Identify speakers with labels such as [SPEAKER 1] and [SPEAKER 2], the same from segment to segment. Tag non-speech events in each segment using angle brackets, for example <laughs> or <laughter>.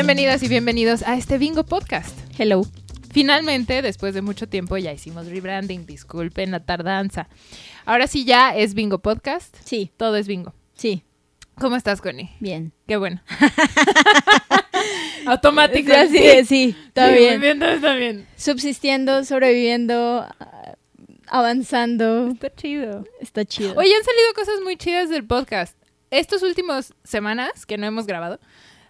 [SPEAKER 1] Bienvenidas y bienvenidos a este Bingo Podcast.
[SPEAKER 2] Hello.
[SPEAKER 1] Finalmente, después de mucho tiempo, ya hicimos rebranding. Disculpen la tardanza. Ahora sí ya es Bingo Podcast.
[SPEAKER 2] Sí,
[SPEAKER 1] Todo es Bingo.
[SPEAKER 2] sí,
[SPEAKER 1] ¿Cómo estás, Connie?
[SPEAKER 2] bien.
[SPEAKER 1] Qué bueno. <laughs> Automático.
[SPEAKER 2] Sí, sí, sí, está
[SPEAKER 1] Sí,
[SPEAKER 2] bien.
[SPEAKER 1] Bien, está bien.
[SPEAKER 2] Subsistiendo, sobreviviendo, avanzando.
[SPEAKER 1] Está chido.
[SPEAKER 2] Está chido.
[SPEAKER 1] Oye, han salido cosas muy chidas del podcast. Estos últimos semanas que no hemos grabado,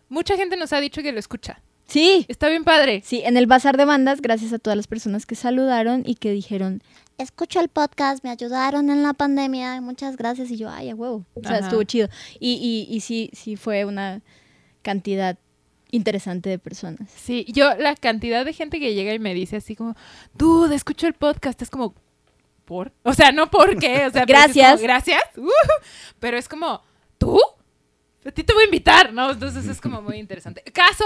[SPEAKER 1] mucha gente nos ha dicho que lo escucha.
[SPEAKER 2] Sí,
[SPEAKER 1] Está bien padre.
[SPEAKER 2] sí, en el bazar de bandas, gracias a todas las personas que saludaron y que dijeron, escucho el podcast, me ayudaron en la pandemia, muchas gracias. Y yo, ay, a huevo. O sea,
[SPEAKER 1] Ajá.
[SPEAKER 2] estuvo chido. Y, y, y sí, sí fue una cantidad interesante de personas.
[SPEAKER 1] Sí, yo la cantidad de gente que llega y me dice así como, dude, escucho el podcast, es como, ¿por? O sea, no por qué, o sea,
[SPEAKER 2] Gracias.
[SPEAKER 1] como, gracias, uh, <laughs> pero es como, ¿tú? A ti te voy a invitar, ¿no? Entonces es como muy <laughs> interesante. Caso,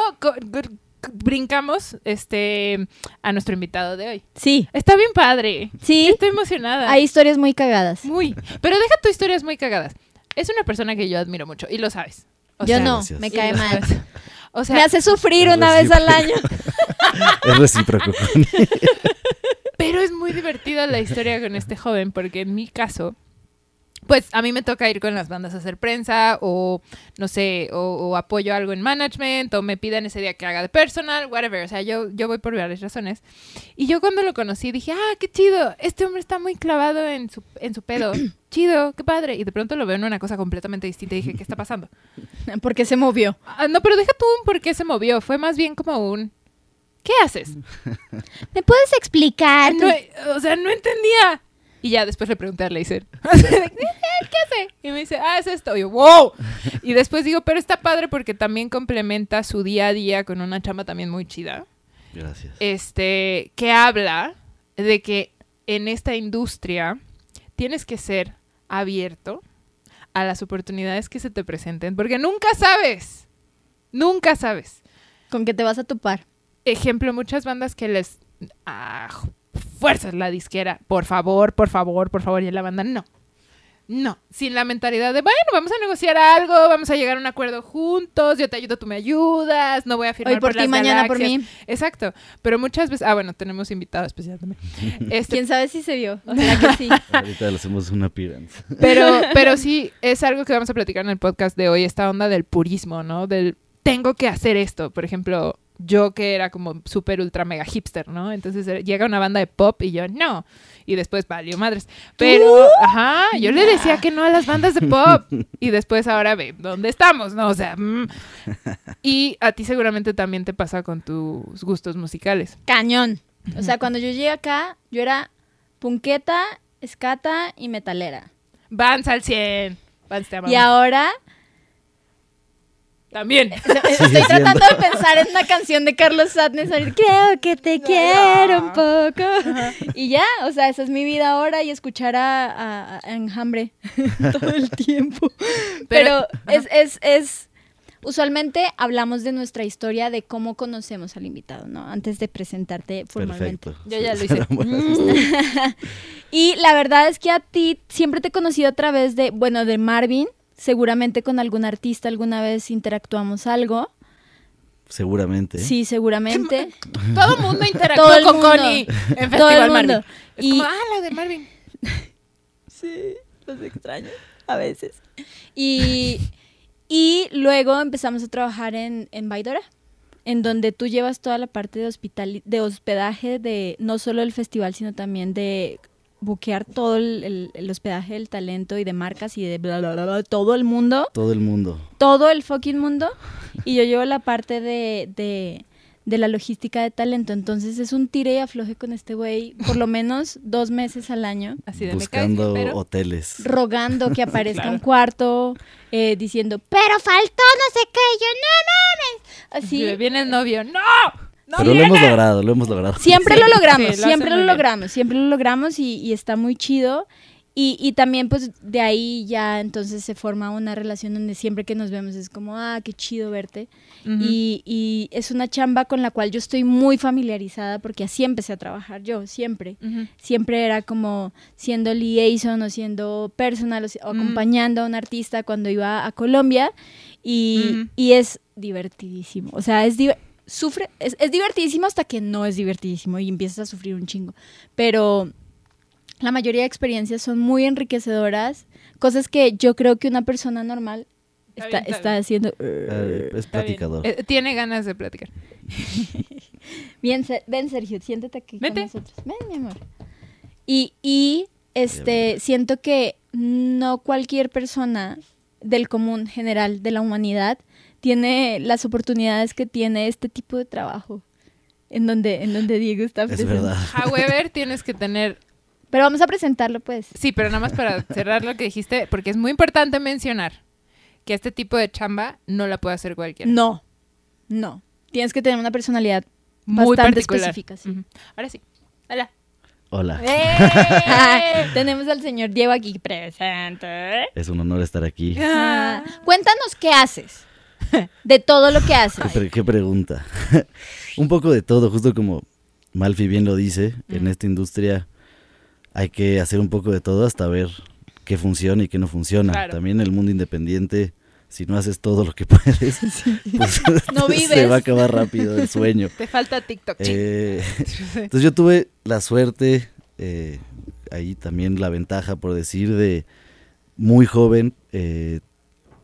[SPEAKER 1] brincamos este, a nuestro invitado de hoy.
[SPEAKER 2] Sí,
[SPEAKER 1] Está bien padre.
[SPEAKER 2] sí,
[SPEAKER 1] Estoy emocionada.
[SPEAKER 2] hay historias muy cagadas.
[SPEAKER 1] Muy. Pero deja tu historias muy cagadas. Es una persona que yo admiro mucho y lo sabes. O
[SPEAKER 2] Yo
[SPEAKER 1] sea,
[SPEAKER 2] no,
[SPEAKER 3] Gracias.
[SPEAKER 2] me cae mal.
[SPEAKER 1] O sea,
[SPEAKER 2] me hace sufrir una vez al año. <laughs>
[SPEAKER 3] Es recíproco.
[SPEAKER 1] Pero es muy divertida la historia con este joven, porque en mi caso, pues a mí me toca ir con las bandas a hacer prensa, o no sé, o, o apoyo algo en management, o me piden ese día que haga de personal, whatever. O sea, yo, yo voy por varias razones. Y yo cuando lo conocí dije, ah, qué chido, este hombre está muy clavado en su, en su pedo. <clears throat> chido, qué padre. Y de pronto lo veo en una cosa completamente distinta y dije, ¿qué está pasando? <laughs>
[SPEAKER 2] Porque se movió.
[SPEAKER 1] Ah, no, pero deja tú un por qué se movió. Fue más bien como un, ¿qué haces? <laughs>
[SPEAKER 2] ¿Me puedes explicar?
[SPEAKER 1] No, o sea, no entendía. Y ya después le pregunté a Leiser, <laughs> ¿qué hace? Y me dice, ah, es esto. Y yo, wow. Y después digo, pero está padre porque también complementa su día a día con una chamba también muy chida.
[SPEAKER 3] Gracias.
[SPEAKER 1] Este, que habla de que en esta industria tienes que ser abierto a las oportunidades que se te presenten, porque nunca sabes. Nunca sabes
[SPEAKER 2] ¿Con qué te vas a topar?
[SPEAKER 1] ejemplo, muchas bandas que les ah, fuerzas la disquera, por favor, por favor, por favor, y la banda no. No, sin la mentalidad de, bueno, vamos a negociar algo, vamos a llegar a un acuerdo juntos, yo te ayudo, tú me ayudas, no voy a firmar
[SPEAKER 2] Hoy por ti, mañana por
[SPEAKER 1] galaxias".
[SPEAKER 2] mí.
[SPEAKER 1] Exacto, pero muchas veces, ah, bueno, tenemos invitado especial también. <laughs> Este,
[SPEAKER 2] ¿Quién sabe si se vio? <laughs> Ojalá que sí.
[SPEAKER 3] Ahorita le hacemos una appearance.
[SPEAKER 1] Pero, <laughs> pero sí, es algo que vamos a platicar en el podcast de hoy, esta onda del purismo, ¿no? Del tengo que hacer esto. Por ejemplo, yo que era como súper ultra mega hipster, ¿no? Entonces llega una banda de pop y yo no. Y después valió madres. Pero, ajá, yo le decía que no a las bandas de pop. Y después ahora ve dónde estamos, ¿no? O sea, mm. <laughs> y a ti seguramente también te pasa con tus gustos musicales.
[SPEAKER 2] Cañón. O sea, cuando yo llegué acá, yo era punqueta, escata y metalera.
[SPEAKER 1] Vans al 100. Vans te amamos.
[SPEAKER 2] Y ahora
[SPEAKER 1] También.
[SPEAKER 2] estoy tratando de pensar en una canción de Carlos Sadness. ahorita, Creo que te quiero un poco. Y ya, o sea, esa es mi vida ahora y escuchar a, a- a Enjambre <laughs> todo el tiempo. Pero, es, es, es, usualmente hablamos de nuestra historia, de cómo conocemos al invitado, ¿no? Antes de presentarte formalmente.
[SPEAKER 3] Perfecto.
[SPEAKER 1] Yo ya lo hice. <laughs> <laughs>
[SPEAKER 2] Y la verdad es que a ti siempre te he conocido a través de, bueno, de Marvin. Seguramente con algún artista alguna vez interactuamos algo.
[SPEAKER 3] Seguramente.
[SPEAKER 2] Sí, seguramente. <laughs>
[SPEAKER 1] Todo el mundo interactuó
[SPEAKER 2] Todo el
[SPEAKER 1] con
[SPEAKER 2] mundo.
[SPEAKER 1] Connie en
[SPEAKER 2] Todo
[SPEAKER 1] Festival
[SPEAKER 2] el mundo.
[SPEAKER 1] Marvin. Es
[SPEAKER 2] Y-
[SPEAKER 1] como, ah, la de Marvin. <laughs>
[SPEAKER 2] Sí, los extraño a veces. Y, y luego empezamos a trabajar en, en Baidora, en donde tú llevas toda la parte de, hospital, de hospedaje de no solo el festival, sino también de buquear todo el, el- el hospedaje del talento y de marcas y de bla, bla, bla, bla, todo el mundo,
[SPEAKER 3] Todo el mundo.
[SPEAKER 2] todo el fucking mundo. Y yo llevo la parte de, de, de la logística de talento. Entonces es un tire y afloje con este güey por lo menos dos meses al año
[SPEAKER 1] Así de me caes
[SPEAKER 3] Buscando hoteles.
[SPEAKER 2] rogando que aparezca <laughs>
[SPEAKER 1] Claro.
[SPEAKER 2] un cuarto, eh, diciendo, pero faltó no sé qué, yo, no mames. Así,
[SPEAKER 1] viene el novio, ¡no! ¡No
[SPEAKER 3] Pero lo hemos logrado, lo hemos logrado.
[SPEAKER 2] siempre
[SPEAKER 1] Sí,
[SPEAKER 2] lo logramos,
[SPEAKER 1] sí, lo
[SPEAKER 2] siempre lo
[SPEAKER 1] bien.
[SPEAKER 2] logramos, siempre lo logramos y, y está muy chido. Y, y también pues de ahí ya entonces se forma una relación donde siempre que nos vemos es como, ah, qué chido verte.
[SPEAKER 1] Ujú.
[SPEAKER 2] y, y es una chamba con la cual yo estoy muy familiarizada porque así empecé a trabajar yo, siempre.
[SPEAKER 1] Ujú.
[SPEAKER 2] Siempre era como siendo liaison o siendo personal o, si- o
[SPEAKER 1] Mm.
[SPEAKER 2] acompañando a un artista cuando iba a Colombia y, y es divertidísimo. O sea, es, diver- sufre, es, es divertidísimo hasta que no es divertidísimo y empiezas a sufrir un chingo. Pero la mayoría de experiencias son muy enriquecedoras, cosas que yo creo que una persona normal
[SPEAKER 1] Está
[SPEAKER 2] está,
[SPEAKER 1] bien, está
[SPEAKER 2] está
[SPEAKER 1] bien.
[SPEAKER 2] haciendo...
[SPEAKER 3] Eh, es platicador.
[SPEAKER 1] Eh, tiene ganas de platicar. <laughs>
[SPEAKER 2] Bien, ven Sergio, siéntate aquí
[SPEAKER 1] Vete.
[SPEAKER 2] con nosotros. Ven, mi amor. Y, y este, siento que no cualquier persona del común general de la humanidad tiene las oportunidades que tiene este tipo de trabajo. En donde, en donde Diego está
[SPEAKER 3] Es
[SPEAKER 2] presente.
[SPEAKER 3] verdad.
[SPEAKER 1] However, tienes que tener
[SPEAKER 2] Pero vamos a presentarlo, pues.
[SPEAKER 1] Sí, pero nada más para cerrar lo que dijiste, porque es muy importante mencionar que este tipo de chamba no la puede hacer cualquiera.
[SPEAKER 2] No, no. Tienes que tener una personalidad
[SPEAKER 1] muy
[SPEAKER 2] bastante
[SPEAKER 1] particular.
[SPEAKER 2] específica, sí.
[SPEAKER 1] Ahora sí. Hola.
[SPEAKER 3] Hola.
[SPEAKER 1] ¡Eh! <laughs>
[SPEAKER 2] Tenemos al señor Diego aquí presente.
[SPEAKER 3] Es un honor estar aquí.
[SPEAKER 2] Ah, cuéntanos qué haces. <laughs> De todo lo que
[SPEAKER 3] ¿Qué,
[SPEAKER 2] haces.
[SPEAKER 3] pre- qué pregunta? <laughs> un poco de todo, justo como Malfi bien lo dice, en esta industria hay que hacer un poco de todo hasta ver qué funciona y qué no funciona.
[SPEAKER 1] Claro.
[SPEAKER 3] También en el mundo independiente, si no haces todo lo que <laughs> puedes, pues
[SPEAKER 2] No
[SPEAKER 3] se va a acabar rápido el sueño.
[SPEAKER 1] Te falta TikTok.
[SPEAKER 3] Eh, entonces yo tuve la suerte, eh, ahí también la ventaja, por decir, de muy joven eh,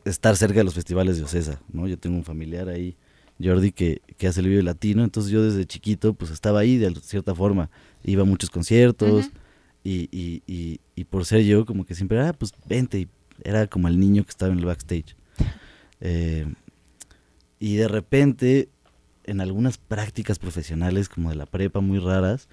[SPEAKER 3] estar cerca de los festivales de Ocesa, ¿no? Yo tengo un familiar ahí, Jordi, que, que hace el Vive Latino, entonces yo desde chiquito pues estaba ahí de cierta forma, iba a muchos conciertos
[SPEAKER 1] Ujú.
[SPEAKER 3] y, y, y, y por ser yo como que siempre, ah, pues vente, y era como el niño que estaba en el backstage. <laughs> Eh, y de repente, en algunas prácticas profesionales como de la prepa muy raras,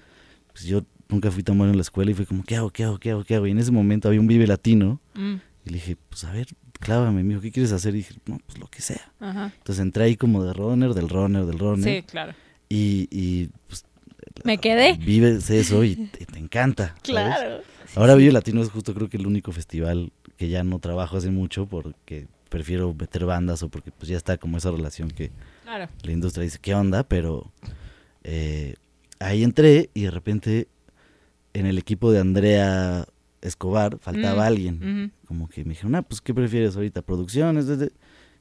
[SPEAKER 3] pues yo nunca fui tan bueno en la escuela y fue como, ¿qué hago, qué hago, qué hago, qué hago? Y en ese momento había un Vive Latino
[SPEAKER 1] Mm,
[SPEAKER 3] y le dije, pues a ver, clávame, me dijo, ¿qué quieres hacer? Y dije, no, pues lo que sea.
[SPEAKER 1] Ajá.
[SPEAKER 3] Entonces entré ahí como de runner, del runner, del runner.
[SPEAKER 1] Sí, claro.
[SPEAKER 3] Y, y pues,
[SPEAKER 2] Me quedé.
[SPEAKER 3] vives eso y te, te encanta. ¿sabes?
[SPEAKER 2] Claro.
[SPEAKER 3] Ahora Vive Latino es justo creo que el único festival que ya no trabajo hace mucho porque prefiero meter bandas o porque pues ya está como esa relación que
[SPEAKER 1] Claro.
[SPEAKER 3] la industria dice, ¿qué onda? Pero eh, ahí entré y de repente en el equipo de Andrea Escobar faltaba
[SPEAKER 1] Mm,
[SPEAKER 3] alguien. Como que me dijeron, ah, pues ¿qué prefieres ahorita? ¿Producciones? de- de-?"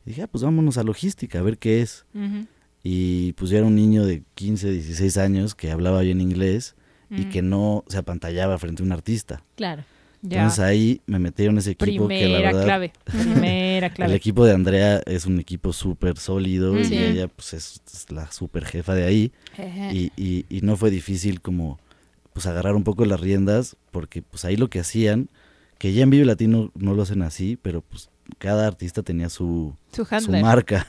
[SPEAKER 3] Y dije, ah, pues vámonos a logística, a ver qué es. Y pues yo era un niño de 15, 16 años que hablaba bien inglés y
[SPEAKER 1] Mm.
[SPEAKER 3] que no se apantallaba frente a un artista.
[SPEAKER 2] Claro.
[SPEAKER 1] Ya.
[SPEAKER 3] Entonces ahí me metieron en ese equipo que la verdad...
[SPEAKER 1] clave. Primera <laughs>
[SPEAKER 3] El
[SPEAKER 1] clave.
[SPEAKER 3] equipo de Andrea es un equipo súper sólido y ella pues es, es la súper jefa de ahí y, y- y no fue difícil como pues agarrar un poco las riendas porque pues ahí lo que hacían, que ya en Vive Latino no lo hacen así, pero pues cada artista tenía su,
[SPEAKER 1] Su
[SPEAKER 3] marca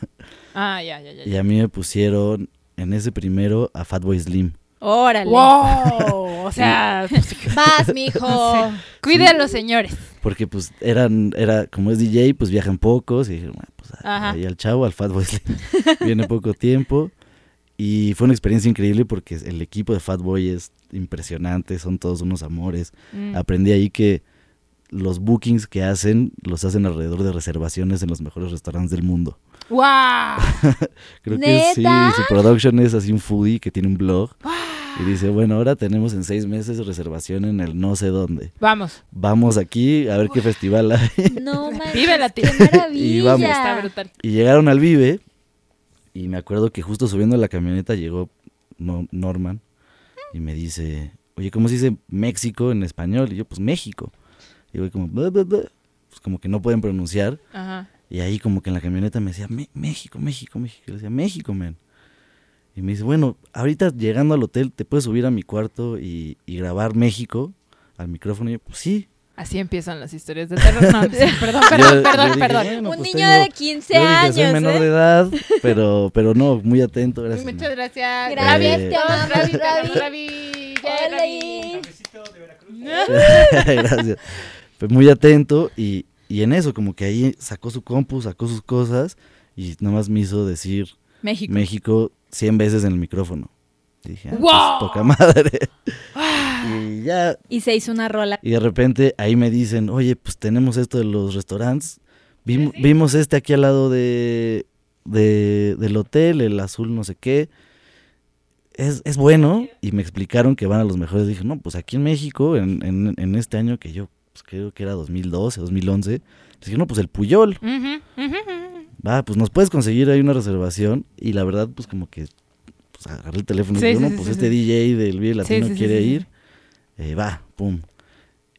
[SPEAKER 1] Ah, ya, ya, ya.
[SPEAKER 3] y a mí me pusieron en ese primero a Fatboy Slim.
[SPEAKER 2] Órale.
[SPEAKER 1] ¡Wow! O sea, <laughs>
[SPEAKER 2] Vas, mijo.
[SPEAKER 1] cuide a los señores.
[SPEAKER 3] Porque pues eran, era, como es DJ, pues viajan pocos y dijeron, "Bueno, pues
[SPEAKER 1] Ajá.
[SPEAKER 3] ahí al chavo, al Fatboy Slim, <laughs> viene poco tiempo. Y fue una experiencia increíble porque el equipo de Fatboy es impresionante, son todos unos amores.
[SPEAKER 1] Mm.
[SPEAKER 3] Aprendí ahí que los bookings que hacen los hacen alrededor de reservaciones en los mejores restaurantes del mundo.
[SPEAKER 1] ¡Wow! <laughs>
[SPEAKER 3] Creo que sí, su production es así un foodie que tiene un blog y dice, bueno, ahora tenemos en seis meses reservación en el no sé dónde.
[SPEAKER 1] Vamos.
[SPEAKER 3] Vamos aquí a ver qué festival hay.
[SPEAKER 2] No <laughs> manches.
[SPEAKER 1] Vive la
[SPEAKER 2] qué
[SPEAKER 1] tía.
[SPEAKER 2] maravilla.
[SPEAKER 3] Y vamos.
[SPEAKER 1] Está brutal.
[SPEAKER 3] Y llegaron al Vive y me acuerdo que justo subiendo a la camioneta llegó No- Norman y me dice, oye, ¿cómo se dice México en español? Y yo, pues México. Y yo como, "Bla, bla, bla". pues como que no pueden pronunciar.
[SPEAKER 1] Ajá.
[SPEAKER 3] Y ahí como que en la camioneta me decía, "Me- México, México, México. Y le decía, México, man. Y me dice, bueno, ahorita llegando al hotel, ¿te puedes subir a mi cuarto y, y grabar México al micrófono? Y yo, pues sí.
[SPEAKER 1] Así empiezan las historias de terror. No, sí, <laughs> perdón,
[SPEAKER 3] Yo-
[SPEAKER 1] perdón,
[SPEAKER 3] yo
[SPEAKER 1] perdón,
[SPEAKER 3] dije,
[SPEAKER 1] perdón.
[SPEAKER 3] "Bueno,
[SPEAKER 2] Un
[SPEAKER 3] pues
[SPEAKER 2] niño
[SPEAKER 3] tengo-
[SPEAKER 2] de 15
[SPEAKER 3] yo dije,
[SPEAKER 2] años.
[SPEAKER 3] soy menor
[SPEAKER 2] ¿eh?
[SPEAKER 3] de edad, pero, pero no, muy atento, gracias.
[SPEAKER 1] Muchas gracias.
[SPEAKER 2] Gracias,
[SPEAKER 3] Eh,
[SPEAKER 1] Ravi,
[SPEAKER 2] Ravi.
[SPEAKER 1] Ravi.
[SPEAKER 3] Gracias. Pues muy atento y, y en eso, como que ahí sacó su compu, sacó sus cosas y nada más me hizo decir
[SPEAKER 2] México.
[SPEAKER 3] México 100 veces en el micrófono. Y dije, ah,
[SPEAKER 1] ¡Wow!
[SPEAKER 3] pues, toca madre. <laughs> y ya,
[SPEAKER 2] Y se hizo una rola.
[SPEAKER 3] y de repente ahí me dicen, oye, pues tenemos esto de los restaurantes. Vim- Vimos este aquí al lado de, de- del hotel, el azul no sé qué. Es, es bueno. Y me explicaron que van a los mejores. Dije, no, pues aquí en México, en, en- en este año que yo pues, creo que era 2012, 2011. les Dije, no, pues el Puyol. Va, pues nos puedes conseguir ahí una reservación. Y la verdad, pues como que agarré el teléfono
[SPEAKER 1] Sí,
[SPEAKER 3] y dije, no,
[SPEAKER 1] sí,
[SPEAKER 3] pues
[SPEAKER 1] sí,
[SPEAKER 3] este. DJ del Vive Latino quiere ir. Eh, va, pum.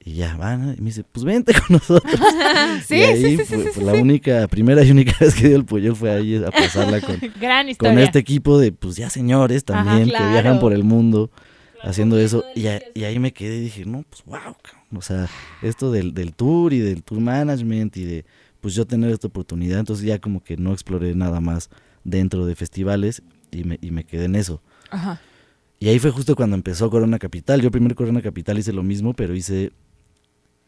[SPEAKER 3] Y ya, van. Y me dice, pues vente con nosotros. <laughs>
[SPEAKER 1] Sí,
[SPEAKER 3] y ahí
[SPEAKER 1] sí, sí,
[SPEAKER 3] la única, primera y única <laughs> vez que dio el Puyol fue ahí a pasarla con, <laughs>
[SPEAKER 1] Gran
[SPEAKER 3] con este equipo de, pues ya señores también, que
[SPEAKER 2] claro.
[SPEAKER 3] viajan por el mundo haciendo eso. Y, a- y ahí me quedé y dije, no, pues wow. O sea, esto del, del tour y del tour management y de, pues yo tener esta oportunidad. Entonces ya como que no exploré nada más dentro de festivales y me, y me quedé en eso.
[SPEAKER 1] Ajá.
[SPEAKER 3] Y ahí fue justo cuando empezó Corona Capital. Yo primero Corona Capital hice lo mismo, pero hice,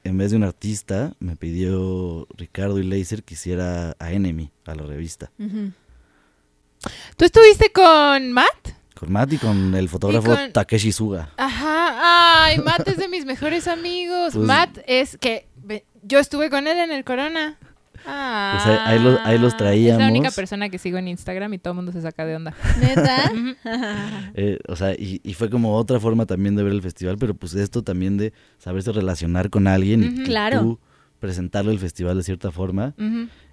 [SPEAKER 3] en vez de un artista, me pidió Ricardo y Laser que hiciera a Enemy, a la revista.
[SPEAKER 2] Ujú.
[SPEAKER 1] ¿Tú estuviste con Matt?
[SPEAKER 3] Con Matt y con el fotógrafo
[SPEAKER 1] con-
[SPEAKER 3] Takeshi Suga.
[SPEAKER 1] Ajá. Ay, Matt es de mis mejores amigos. <laughs>
[SPEAKER 3] Pues-
[SPEAKER 1] Matt es que yo estuve con él en el Corona. Ah,
[SPEAKER 3] Pues ahí- ahí los- ahí los
[SPEAKER 1] Es la
[SPEAKER 3] traíamos.
[SPEAKER 1] única persona que sigo en Instagram y todo el mundo se saca de onda.
[SPEAKER 2] ¿Neta? <laughs>
[SPEAKER 3] Eh, o sea, y, y fue como otra forma también de ver el festival, pero pues esto también de saberse relacionar con alguien y-
[SPEAKER 1] Ujú.
[SPEAKER 3] y,
[SPEAKER 2] Claro.
[SPEAKER 3] tú presentarle el festival de cierta forma.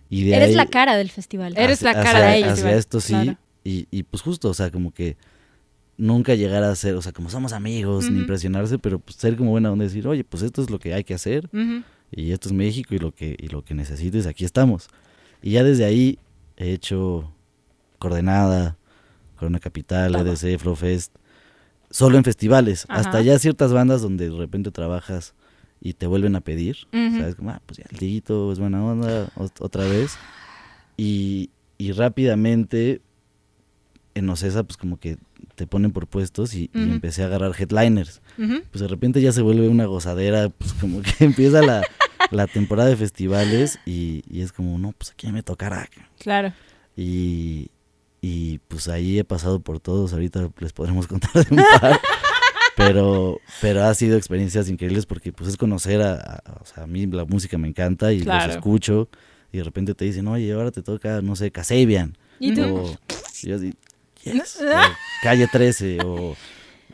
[SPEAKER 3] Y de
[SPEAKER 2] Eres
[SPEAKER 3] ahí-
[SPEAKER 2] la cara del festival.
[SPEAKER 1] Eres la
[SPEAKER 3] hacia-
[SPEAKER 1] cara de ellos,
[SPEAKER 3] Hacia esto sí.
[SPEAKER 1] claro.
[SPEAKER 3] Y, y pues justo, o sea, como que nunca llegar a ser, o sea, como somos amigos, ni impresionarse, pero pues ser como buena onda y decir, oye, pues esto es lo que hay que hacer
[SPEAKER 1] Ujú.
[SPEAKER 3] Y esto es México y lo que, y lo que necesites, aquí estamos. Y ya desde ahí he hecho Coordenada, Corona Capital,
[SPEAKER 1] Todo.
[SPEAKER 3] EDC, Flowfest, solo en festivales,
[SPEAKER 1] Ajá.
[SPEAKER 3] hasta ya ciertas bandas donde de repente trabajas y te vuelven a pedir. ¿sabes? Como, ah, pues ya el es buena onda, ot- otra vez. Y, y rápidamente en Ocesa, pues como que te ponen por puestos y, y empecé a agarrar headliners. Pues de repente ya se vuelve una gozadera, pues como que <laughs> empieza la, la temporada de festivales y, y es como, no, pues aquí me tocará.
[SPEAKER 1] Claro.
[SPEAKER 3] Y, y pues ahí he pasado por todos, ahorita les podremos <laughs> contar de un par. Pero, pero ha sido experiencias increíbles porque pues es conocer a, a- o sea, a mí la música me encanta y
[SPEAKER 1] Claro.
[SPEAKER 3] los escucho y de repente te dicen, oye, ahora te toca, no sé, Kasabian.
[SPEAKER 2] ¿Y tú?
[SPEAKER 3] O, y yo así, "Yes", <laughs> o Calle 13 o,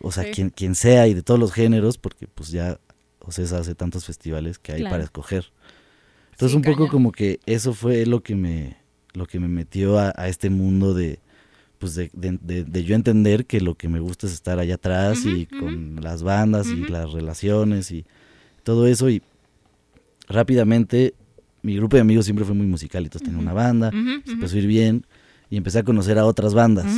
[SPEAKER 3] o sea,
[SPEAKER 1] Sí.
[SPEAKER 3] quien, quien sea y de todos los géneros porque pues ya Ocesa hace tantos festivales que hay
[SPEAKER 2] Claro.
[SPEAKER 3] para escoger. Entonces
[SPEAKER 1] Sí,
[SPEAKER 3] un poco
[SPEAKER 1] cañón.
[SPEAKER 3] como que eso fue lo que me, lo que me metió a, a este mundo de, pues de, de- de- de yo entender que lo que me gusta es estar allá atrás
[SPEAKER 1] Ujú,
[SPEAKER 3] y
[SPEAKER 1] ujú.
[SPEAKER 3] con las bandas y
[SPEAKER 1] Ujú.
[SPEAKER 3] las relaciones y todo eso y rápidamente mi grupo de amigos siempre fue muy musical, entonces tenía una banda, se empezó a ir bien y empecé a conocer a otras bandas.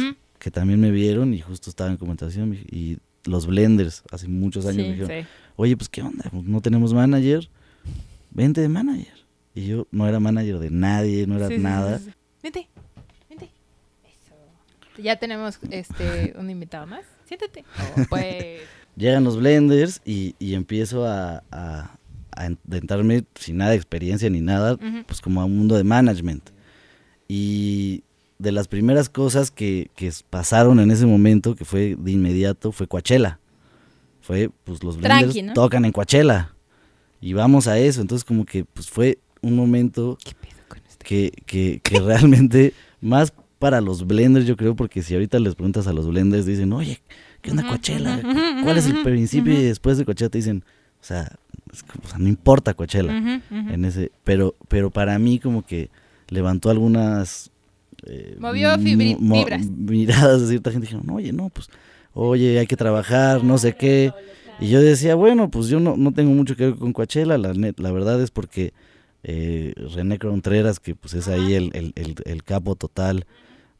[SPEAKER 3] Que también me vieron y justo estaban en comentación y los Blenders hace muchos años
[SPEAKER 2] Sí,
[SPEAKER 3] me dijeron,
[SPEAKER 1] Sí.
[SPEAKER 3] oye, pues qué onda, Pues, no tenemos manager, vente de manager. Y yo no era manager de nadie, no era
[SPEAKER 1] Sí,
[SPEAKER 3] nada.
[SPEAKER 1] Vente, vente. Eso. Ya tenemos este un invitado más. Siéntate. Oh, pues. <laughs>
[SPEAKER 3] Llegan los blenders y, y empiezo a, a, a adentrarme sin nada de experiencia ni nada,
[SPEAKER 1] Ujú.
[SPEAKER 3] pues como a un mundo de management. Y de las primeras cosas que, que pasaron en ese momento, que fue de inmediato, fue Coachella. Fue, pues los blenders tocan en Coachella. Y vamos a eso. Entonces como que pues fue un momento
[SPEAKER 1] ¿Qué pedo con este?
[SPEAKER 3] que, que, que <laughs> realmente más para los blenders, yo creo, porque si ahorita les preguntas a los blenders, dicen, oye, ¿qué onda Coachella? ¿Cuál es el principio? Y después de Coachella te dicen, o sea, es como- o sea, no importa Coachella. En ese, pero, pero para mí como que levantó algunas eh,
[SPEAKER 1] Movió fibri-
[SPEAKER 3] mo-
[SPEAKER 1] vibras. <laughs>
[SPEAKER 3] miradas de cierta gente dijeron, oye, no, pues, oye, hay que trabajar, no sé qué. Y yo decía, bueno, pues yo no, no tengo mucho que ver con Coachella, la, net- la verdad es porque eh, René Contreras, que pues es ahí el, el, el, el capo total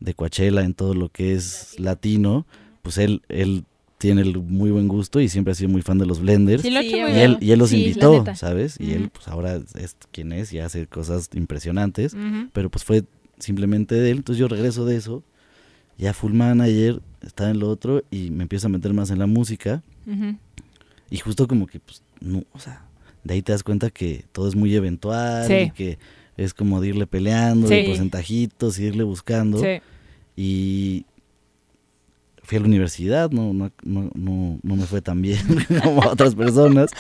[SPEAKER 3] de Coachella en todo lo que es latino, pues él, él tiene el muy buen gusto y siempre ha sido muy fan de los blenders.
[SPEAKER 1] Sí, lo
[SPEAKER 3] Y
[SPEAKER 1] bien.
[SPEAKER 3] él, y él los
[SPEAKER 2] Sí,
[SPEAKER 3] invitó. ¿sabes? Y él, pues ahora es quien es y hace cosas impresionantes. Pero pues fue simplemente de él. Entonces yo regreso de eso, ya full manager, estaba en lo otro y me empiezo a meter más en la música. Y justo como que, pues, no, o sea, de ahí te das cuenta que todo es muy eventual
[SPEAKER 1] Sí.
[SPEAKER 3] y que es como de irle peleando, de
[SPEAKER 1] Sí.
[SPEAKER 3] porcentajitos, y irle buscando.
[SPEAKER 1] Sí.
[SPEAKER 3] Y fui a la universidad, no, no, no, no, no me fue tan bien <laughs> como a otras personas,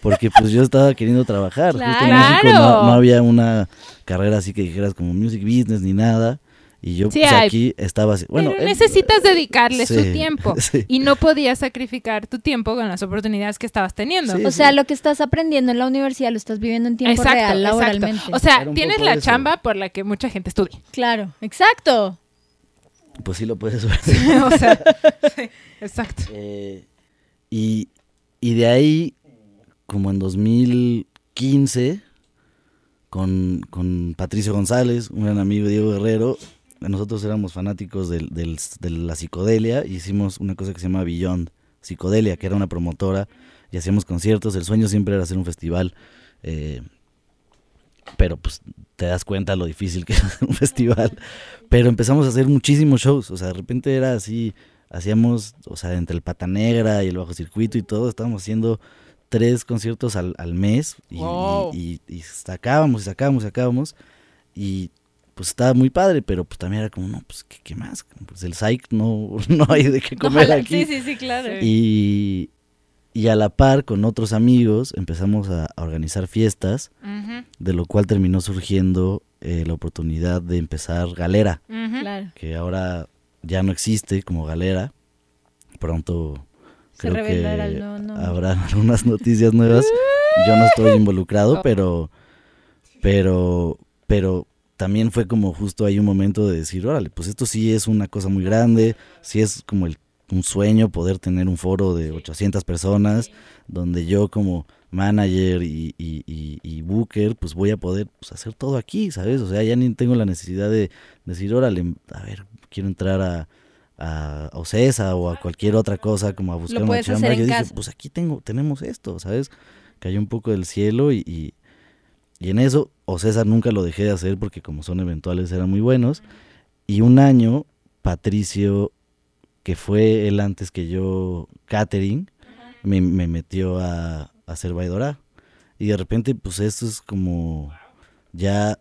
[SPEAKER 3] porque pues yo estaba queriendo trabajar. Justo en México no,
[SPEAKER 1] Claro.
[SPEAKER 3] no había una carrera así que dijeras como music business ni nada. Y yo
[SPEAKER 1] Sí
[SPEAKER 3] pues,
[SPEAKER 1] hay.
[SPEAKER 3] aquí estaba así. Bueno,
[SPEAKER 1] Pero
[SPEAKER 3] eh,
[SPEAKER 1] necesitas dedicarle
[SPEAKER 3] sí,
[SPEAKER 1] su tiempo. <laughs>
[SPEAKER 3] sí.
[SPEAKER 1] Y no podías sacrificar tu tiempo con las oportunidades que estabas teniendo.
[SPEAKER 3] Sí,
[SPEAKER 2] O sea, lo que estás aprendiendo en la universidad lo estás viviendo en tiempo
[SPEAKER 1] exacto,
[SPEAKER 2] real,
[SPEAKER 1] exacto.
[SPEAKER 2] laboralmente.
[SPEAKER 1] O sea, tienes la
[SPEAKER 3] eso.
[SPEAKER 1] chamba por la que mucha gente estudia.
[SPEAKER 2] claro, exacto.
[SPEAKER 3] Pues sí lo puedes ver. <laughs>
[SPEAKER 1] o sea, sí, exacto.
[SPEAKER 3] Eh, y, y de ahí, como en 2015, con, con Patricio González, un gran amigo Diego Guerrero, nosotros éramos fanáticos del- del- de la psicodelia y hicimos una cosa que se llama Beyond Psicodelia, que era una promotora y hacíamos conciertos. El sueño siempre era hacer un festival. eh, pero pues te das cuenta lo difícil que <laughs> es un festival. Pero empezamos a hacer muchísimos shows, o sea, de repente era así, hacíamos, o sea, entre el Pata Negra y el Bajo Circuito y todo, estábamos haciendo tres conciertos al, al mes y,
[SPEAKER 1] Wow.
[SPEAKER 3] y- y- y sacábamos y sacábamos y sacábamos y pues estaba muy padre, pero pues también era como, no, pues, ¿qué, qué más? Pues el psych no, <laughs> no hay de qué <laughs> comer aquí.
[SPEAKER 2] Sí, sí, sí, claro.
[SPEAKER 3] Y, y a la par con otros amigos empezamos a, a organizar fiestas, de lo cual terminó surgiendo eh, la oportunidad de empezar Galera.
[SPEAKER 2] Claro.
[SPEAKER 3] que ahora ya no existe como Galera. Pronto
[SPEAKER 2] Se
[SPEAKER 3] creo que
[SPEAKER 2] el
[SPEAKER 3] habrá <laughs> algunas noticias nuevas. Yo no estoy involucrado,
[SPEAKER 1] Oh.
[SPEAKER 3] pero, pero, pero también fue como justo ahí un momento de decir, órale, pues esto sí es una cosa muy grande, sí es como el, un sueño poder tener un foro de 800 personas, donde yo como manager y, y, y- y booker, pues voy a poder pues, hacer todo aquí, ¿sabes? O sea, ya ni tengo la necesidad de decir, órale, a ver, quiero entrar a, a Ocesa o a cualquier otra cosa, como a buscar una chamba. Yo dije, pues aquí tengo, tenemos esto, ¿sabes? Cayó un poco del cielo y, y, y en eso, Ocesa nunca lo dejé de hacer porque como son eventuales eran muy buenos. Y un año, Patricio, que fue él antes que yo, catering, me, me metió a, a hacer Baidora. Y de repente, pues eso es como ya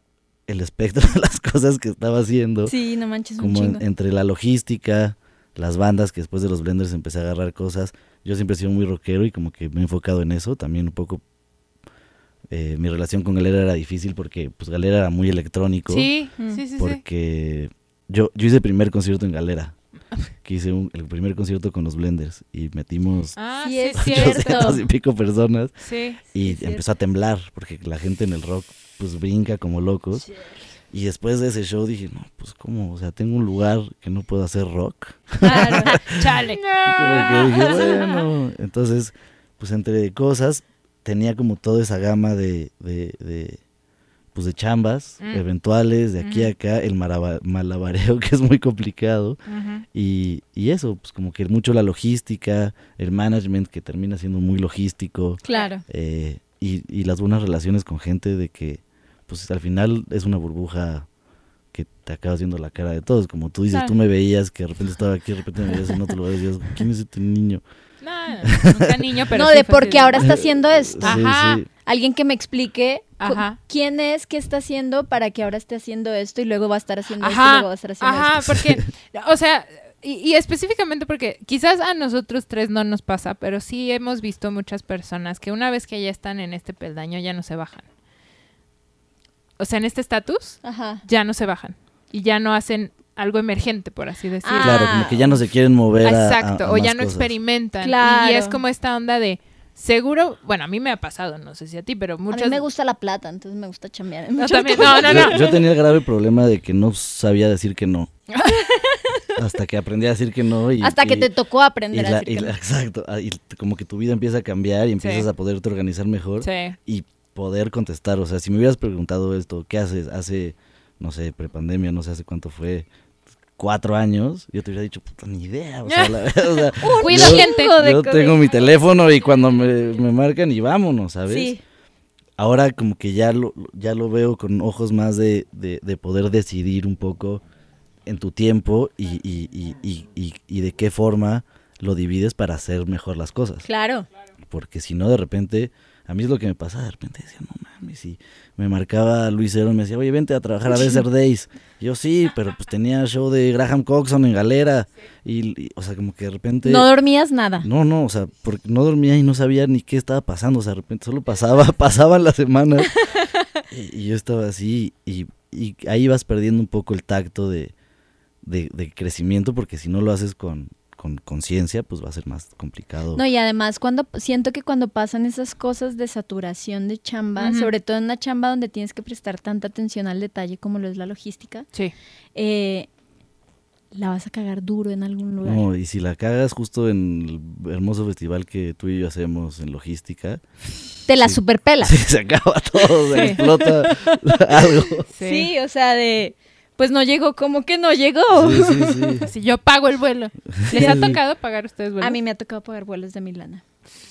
[SPEAKER 3] el espectro de las cosas que estaba haciendo
[SPEAKER 2] Sí, no manches un
[SPEAKER 3] como en- entre la logística, las bandas que después de los blenders empecé a agarrar cosas. Yo siempre he sido muy rockero y como que me he enfocado en eso. También un poco eh, mi relación con Galera era difícil porque pues Galera era muy electrónico.
[SPEAKER 1] Sí,
[SPEAKER 2] Mm.
[SPEAKER 1] sí, sí, sí.
[SPEAKER 3] Porque yo, yo hice el primer concierto en Galera. <laughs> Que hice un- el primer concierto con los blenders y metimos
[SPEAKER 1] Ah,
[SPEAKER 2] Sí, es cierto.
[SPEAKER 1] cierto. <laughs>
[SPEAKER 3] 800 y pico personas
[SPEAKER 1] Sí.
[SPEAKER 3] y empezó a temblar porque la gente en el rock pues brinca como locos. Y después de ese show dije, no, pues cómo, o sea, tengo un lugar que no puedo hacer rock.
[SPEAKER 2] Claro. <laughs>
[SPEAKER 1] Chale.
[SPEAKER 3] Como que dije, bueno, entonces, pues entre cosas, tenía como toda esa gama de, de, de, pues de chambas
[SPEAKER 1] Mm.
[SPEAKER 3] eventuales, de aquí a acá, el malabareo <laughs> que es muy complicado,
[SPEAKER 1] Ujú.
[SPEAKER 3] y, y eso, pues como que mucho la logística, el management que termina siendo muy logístico,
[SPEAKER 2] Claro.
[SPEAKER 3] eh, y, y las buenas relaciones con gente de que, pues al final es una burbuja que te acabas viendo la cara de todos, como tú dices,
[SPEAKER 1] Claro.
[SPEAKER 3] tú me veías que de repente estaba aquí, de repente me veías en otro lugar y decías, ¿quién es este niño?
[SPEAKER 1] No, nunca niño, pero
[SPEAKER 2] no,
[SPEAKER 1] sí
[SPEAKER 2] de porque ahora está haciendo esto.
[SPEAKER 3] Sí,
[SPEAKER 1] Ajá.
[SPEAKER 3] sí.
[SPEAKER 2] Alguien que me explique
[SPEAKER 1] Ajá.
[SPEAKER 2] quién es, qué está haciendo para que ahora esté haciendo esto y luego va a estar haciendo esto y
[SPEAKER 1] Ajá,
[SPEAKER 2] luego va a estar haciendo
[SPEAKER 1] ajá,
[SPEAKER 2] esto.
[SPEAKER 1] porque, <laughs> o sea, y, y específicamente porque quizás a nosotros tres no nos pasa, pero sí hemos visto muchas personas que una vez que ya están en este peldaño ya no se bajan. O sea, en este estatus
[SPEAKER 2] Ajá.
[SPEAKER 1] ya no se bajan y ya no hacen algo emergente, por así decirlo.
[SPEAKER 2] Ah,
[SPEAKER 3] Claro, como que ya no se quieren mover a- a-
[SPEAKER 1] Exacto,
[SPEAKER 3] a
[SPEAKER 1] o ya no
[SPEAKER 3] cosas.
[SPEAKER 1] experimentan.
[SPEAKER 2] Claro.
[SPEAKER 1] Y es como esta onda de, seguro, bueno, a mí me ha pasado, no sé si a ti, pero
[SPEAKER 2] A
[SPEAKER 1] muchas...
[SPEAKER 2] mí me gusta la plata, entonces me gusta chambear.
[SPEAKER 1] No, <laughs> también, no, no, no.
[SPEAKER 3] Yo, yo tenía el grave problema de que no sabía decir que no. <laughs> Hasta que aprendí a decir que no. Y,
[SPEAKER 2] Hasta que
[SPEAKER 3] y-
[SPEAKER 2] te tocó aprender a decir que
[SPEAKER 3] la-
[SPEAKER 2] no.
[SPEAKER 3] Exacto, ah, y como que tu vida empieza a cambiar y empiezas
[SPEAKER 1] Sí.
[SPEAKER 3] a poderte organizar mejor
[SPEAKER 1] Sí.
[SPEAKER 3] y poder contestar. O sea, si me hubieras preguntado esto, ¿qué haces? Hace, no sé, prepandemia, no sé hace cuánto fue, cuatro años, yo te hubiera dicho, puta, ni idea. O sea, la <laughs> verdad, o sea, <laughs>
[SPEAKER 1] Cuida
[SPEAKER 3] yo-
[SPEAKER 1] gente.
[SPEAKER 3] Yo tengo mi teléfono y cuando me, me marcan y vámonos, ¿sabes?
[SPEAKER 2] Sí.
[SPEAKER 3] Ahora como que ya lo, ya lo veo con ojos más de, de, de poder decidir un poco en tu tiempo y, y, y, y, y, y de qué forma lo divides para hacer mejor las cosas.
[SPEAKER 2] Claro.
[SPEAKER 3] Porque si no, de repente, a mí es lo que me pasa, de repente decía, no mames. Y me marcaba Luis y me decía, oye, vente a trabajar a Desert Days. Y yo sí, pero pues tenía show de Graham Coxon en galera. Y, y, o sea, como que de repente...
[SPEAKER 2] No dormías nada.
[SPEAKER 3] No, no, o sea, porque no dormía y no sabía ni qué estaba pasando. O sea, de repente solo pasaba, <laughs> pasaban las semanas. y, y yo estaba así y, y ahí vas perdiendo un poco el tacto de, de, de crecimiento porque si no lo haces con con conciencia, pues va a ser más complicado.
[SPEAKER 2] No, y además cuando siento que cuando pasan esas cosas de saturación de chamba, sobre todo en una chamba donde tienes que prestar tanta atención al detalle como lo es la logística,
[SPEAKER 1] Sí.
[SPEAKER 2] eh, la vas a cagar duro en algún lugar.
[SPEAKER 3] No, y si la cagas justo en el hermoso festival que tú y yo hacemos en logística,
[SPEAKER 2] Te la
[SPEAKER 3] sí.
[SPEAKER 2] superpelas. <laughs>
[SPEAKER 3] sí, se acaba todo, se
[SPEAKER 1] Sí.
[SPEAKER 3] explota <laughs> algo.
[SPEAKER 2] Sí. o sea, de pues no llegó, ¿cómo que no llegó?
[SPEAKER 3] Sí, sí, sí. <laughs>
[SPEAKER 1] Si yo pago el vuelo. ¿Les ha tocado pagar ustedes vuelo?
[SPEAKER 2] A mí me ha tocado pagar vuelos de Milana.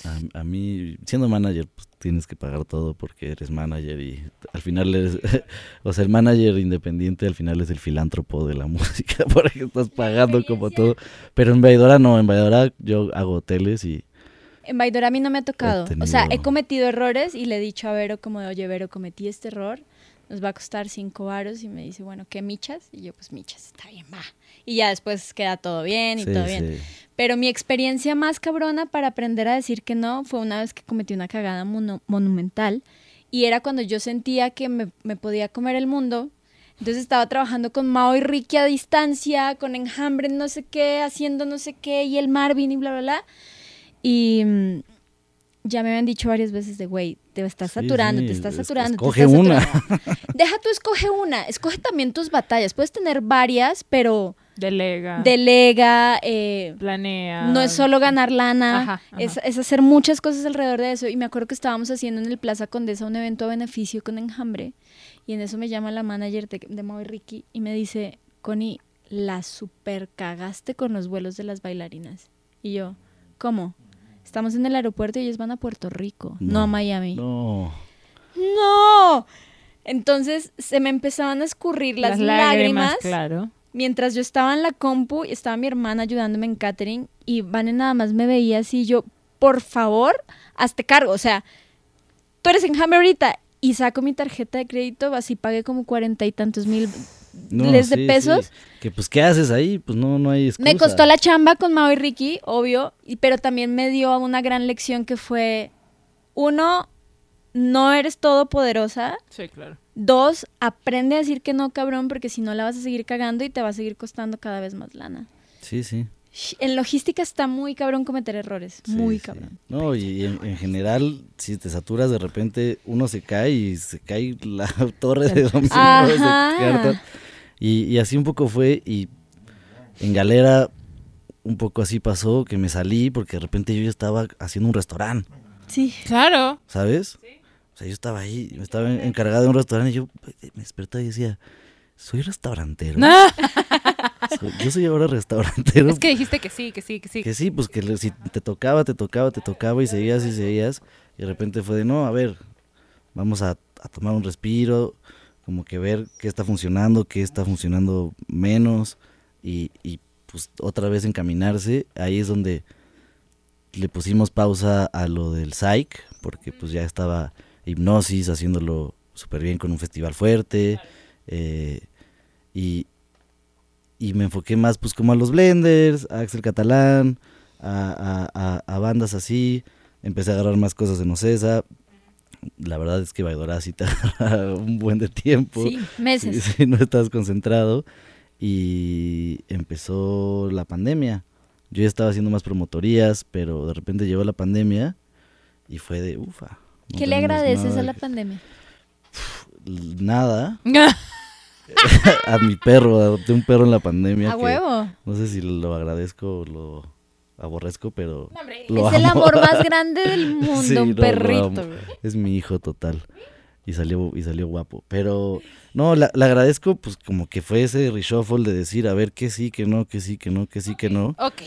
[SPEAKER 3] A, a mí, siendo manager, pues tienes que pagar todo porque eres manager y al final eres, <laughs> o sea, el manager independiente al final es el filántropo de la <laughs> música porque estás pagando como todo. Pero en Vaidora no, en Vaidora yo hago hoteles y
[SPEAKER 2] En Baidora a mí no me ha tocado.
[SPEAKER 3] He
[SPEAKER 2] O sea, he cometido errores y le he dicho a Vero como de, oye, Vero, cometí este error, nos va a costar cinco varos y me dice, bueno, ¿qué michas? Y yo, pues michas, está bien, va. Y ya después queda todo bien y
[SPEAKER 3] sí,
[SPEAKER 2] todo bien.
[SPEAKER 3] sí.
[SPEAKER 2] Pero mi experiencia más cabrona para aprender a decir que no fue una vez que cometí una cagada mono- monumental y era cuando yo sentía que me, me podía comer el mundo. Entonces estaba trabajando con Mao y Ricky a distancia, con Enjambre no sé qué, haciendo no sé qué, y el Marvin y bla, bla, bla. Y mm, ya me habían dicho varias veces de, güey, te estás
[SPEAKER 3] Sí,
[SPEAKER 2] saturando,
[SPEAKER 3] sí,
[SPEAKER 2] te estás
[SPEAKER 3] es-
[SPEAKER 2] saturando. te
[SPEAKER 3] escoge
[SPEAKER 2] estás
[SPEAKER 3] una.
[SPEAKER 2] saturando". Deja tú, escoge una. Escoge también tus batallas. Puedes tener varias, pero
[SPEAKER 1] Delega.
[SPEAKER 2] delega, eh,
[SPEAKER 1] planea.
[SPEAKER 2] no es solo ganar lana,
[SPEAKER 1] Ajá, ajá.
[SPEAKER 2] Es, es hacer muchas cosas alrededor de eso. Y me acuerdo que estábamos haciendo en el Plaza Condesa un evento a beneficio con Enjambre. Y en eso me llama la manager de, de Mau y Ricky y me dice, Connie, la super cagaste con los vuelos de las bailarinas. Y yo, ¿cómo? Estamos en el aeropuerto y ellos van a Puerto Rico, no, a Miami.
[SPEAKER 3] No,
[SPEAKER 2] ¡No! Entonces se me empezaban a escurrir las, lágrimas
[SPEAKER 1] Claro.
[SPEAKER 2] mientras yo estaba en la compu y estaba mi hermana ayudándome en catering y Vane nada más me veía así yo, por favor, hazte cargo, o sea, tú eres enjambre ahorita y saco mi tarjeta de crédito, así pagué como cuarenta y tantos mil
[SPEAKER 3] no,
[SPEAKER 2] les de pesos.
[SPEAKER 3] sí. Que pues, ¿qué haces ahí? Pues no, no hay excusa.
[SPEAKER 2] Me costó la chamba con Mao y Ricky, obvio, y- pero también me dio una gran lección que fue, uno, no eres todopoderosa,
[SPEAKER 1] Sí, claro.
[SPEAKER 2] dos, aprende a decir que no, cabrón, porque si no la vas a seguir cagando y te va a seguir costando cada vez más lana.
[SPEAKER 3] Sí, sí.
[SPEAKER 2] En logística está muy cabrón cometer errores,
[SPEAKER 3] Sí,
[SPEAKER 2] muy
[SPEAKER 3] sí.
[SPEAKER 2] cabrón.
[SPEAKER 3] No, y en, en general, si te saturas de repente, uno se cae y se cae la <laughs> torre de dominó,
[SPEAKER 2] Ajá.
[SPEAKER 3] carta. Y, y así un poco fue, y en Galera un poco así pasó, que me salí porque de repente yo ya estaba haciendo un restaurante,
[SPEAKER 2] Sí.
[SPEAKER 1] Claro.
[SPEAKER 3] ¿sabes? O sea, yo estaba ahí, yo estaba en- encargado de un restaurante y yo me despertaba y decía, soy restaurantero.
[SPEAKER 1] No, <laughs>
[SPEAKER 3] Soy- yo soy ahora restaurantero.
[SPEAKER 1] es que dijiste que sí, que sí, que sí.
[SPEAKER 3] Que sí, pues que le- si te tocaba, te tocaba, te tocaba y seguías y seguías. Y de repente fue de, no, a ver, vamos a, a tomar un respiro, como que ver qué está funcionando, qué está funcionando menos y, y pues otra vez encaminarse. Ahí es donde le pusimos pausa a lo del psych, porque pues ya estaba hipnosis haciéndolo súper bien con un festival fuerte. eh, y, y me enfoqué más pues como a los blenders, a Axel Catalán, a, a- bandas así. Empecé a agarrar más cosas en Ocesa. La verdad es que Vaidora sí te <laughs> un buen de tiempo.
[SPEAKER 2] Sí, meses.
[SPEAKER 3] Sí, no estás concentrado. Y empezó la pandemia. Yo ya estaba haciendo más promotorías, pero de repente llegó la pandemia y fue de ufa. no
[SPEAKER 2] ¿Qué le agradeces a la
[SPEAKER 3] que-
[SPEAKER 2] pandemia?
[SPEAKER 3] Nada. <laughs> <laughs> a mi perro, adopté un perro en la pandemia.
[SPEAKER 2] A
[SPEAKER 3] que
[SPEAKER 2] huevo.
[SPEAKER 3] No sé si lo agradezco o lo aborrezco, pero
[SPEAKER 1] No, hombre,
[SPEAKER 3] lo
[SPEAKER 2] es el
[SPEAKER 3] amo.
[SPEAKER 2] amor más <laughs> grande del mundo,
[SPEAKER 3] Sí,
[SPEAKER 2] un
[SPEAKER 3] no,
[SPEAKER 2] perrito.
[SPEAKER 3] Es mi hijo total. Y salió, y salió guapo. Pero no, le agradezco pues como que fue ese reshuffle de decir, a ver, que sí, que no, que sí, que no, que sí, que no.
[SPEAKER 1] Ok.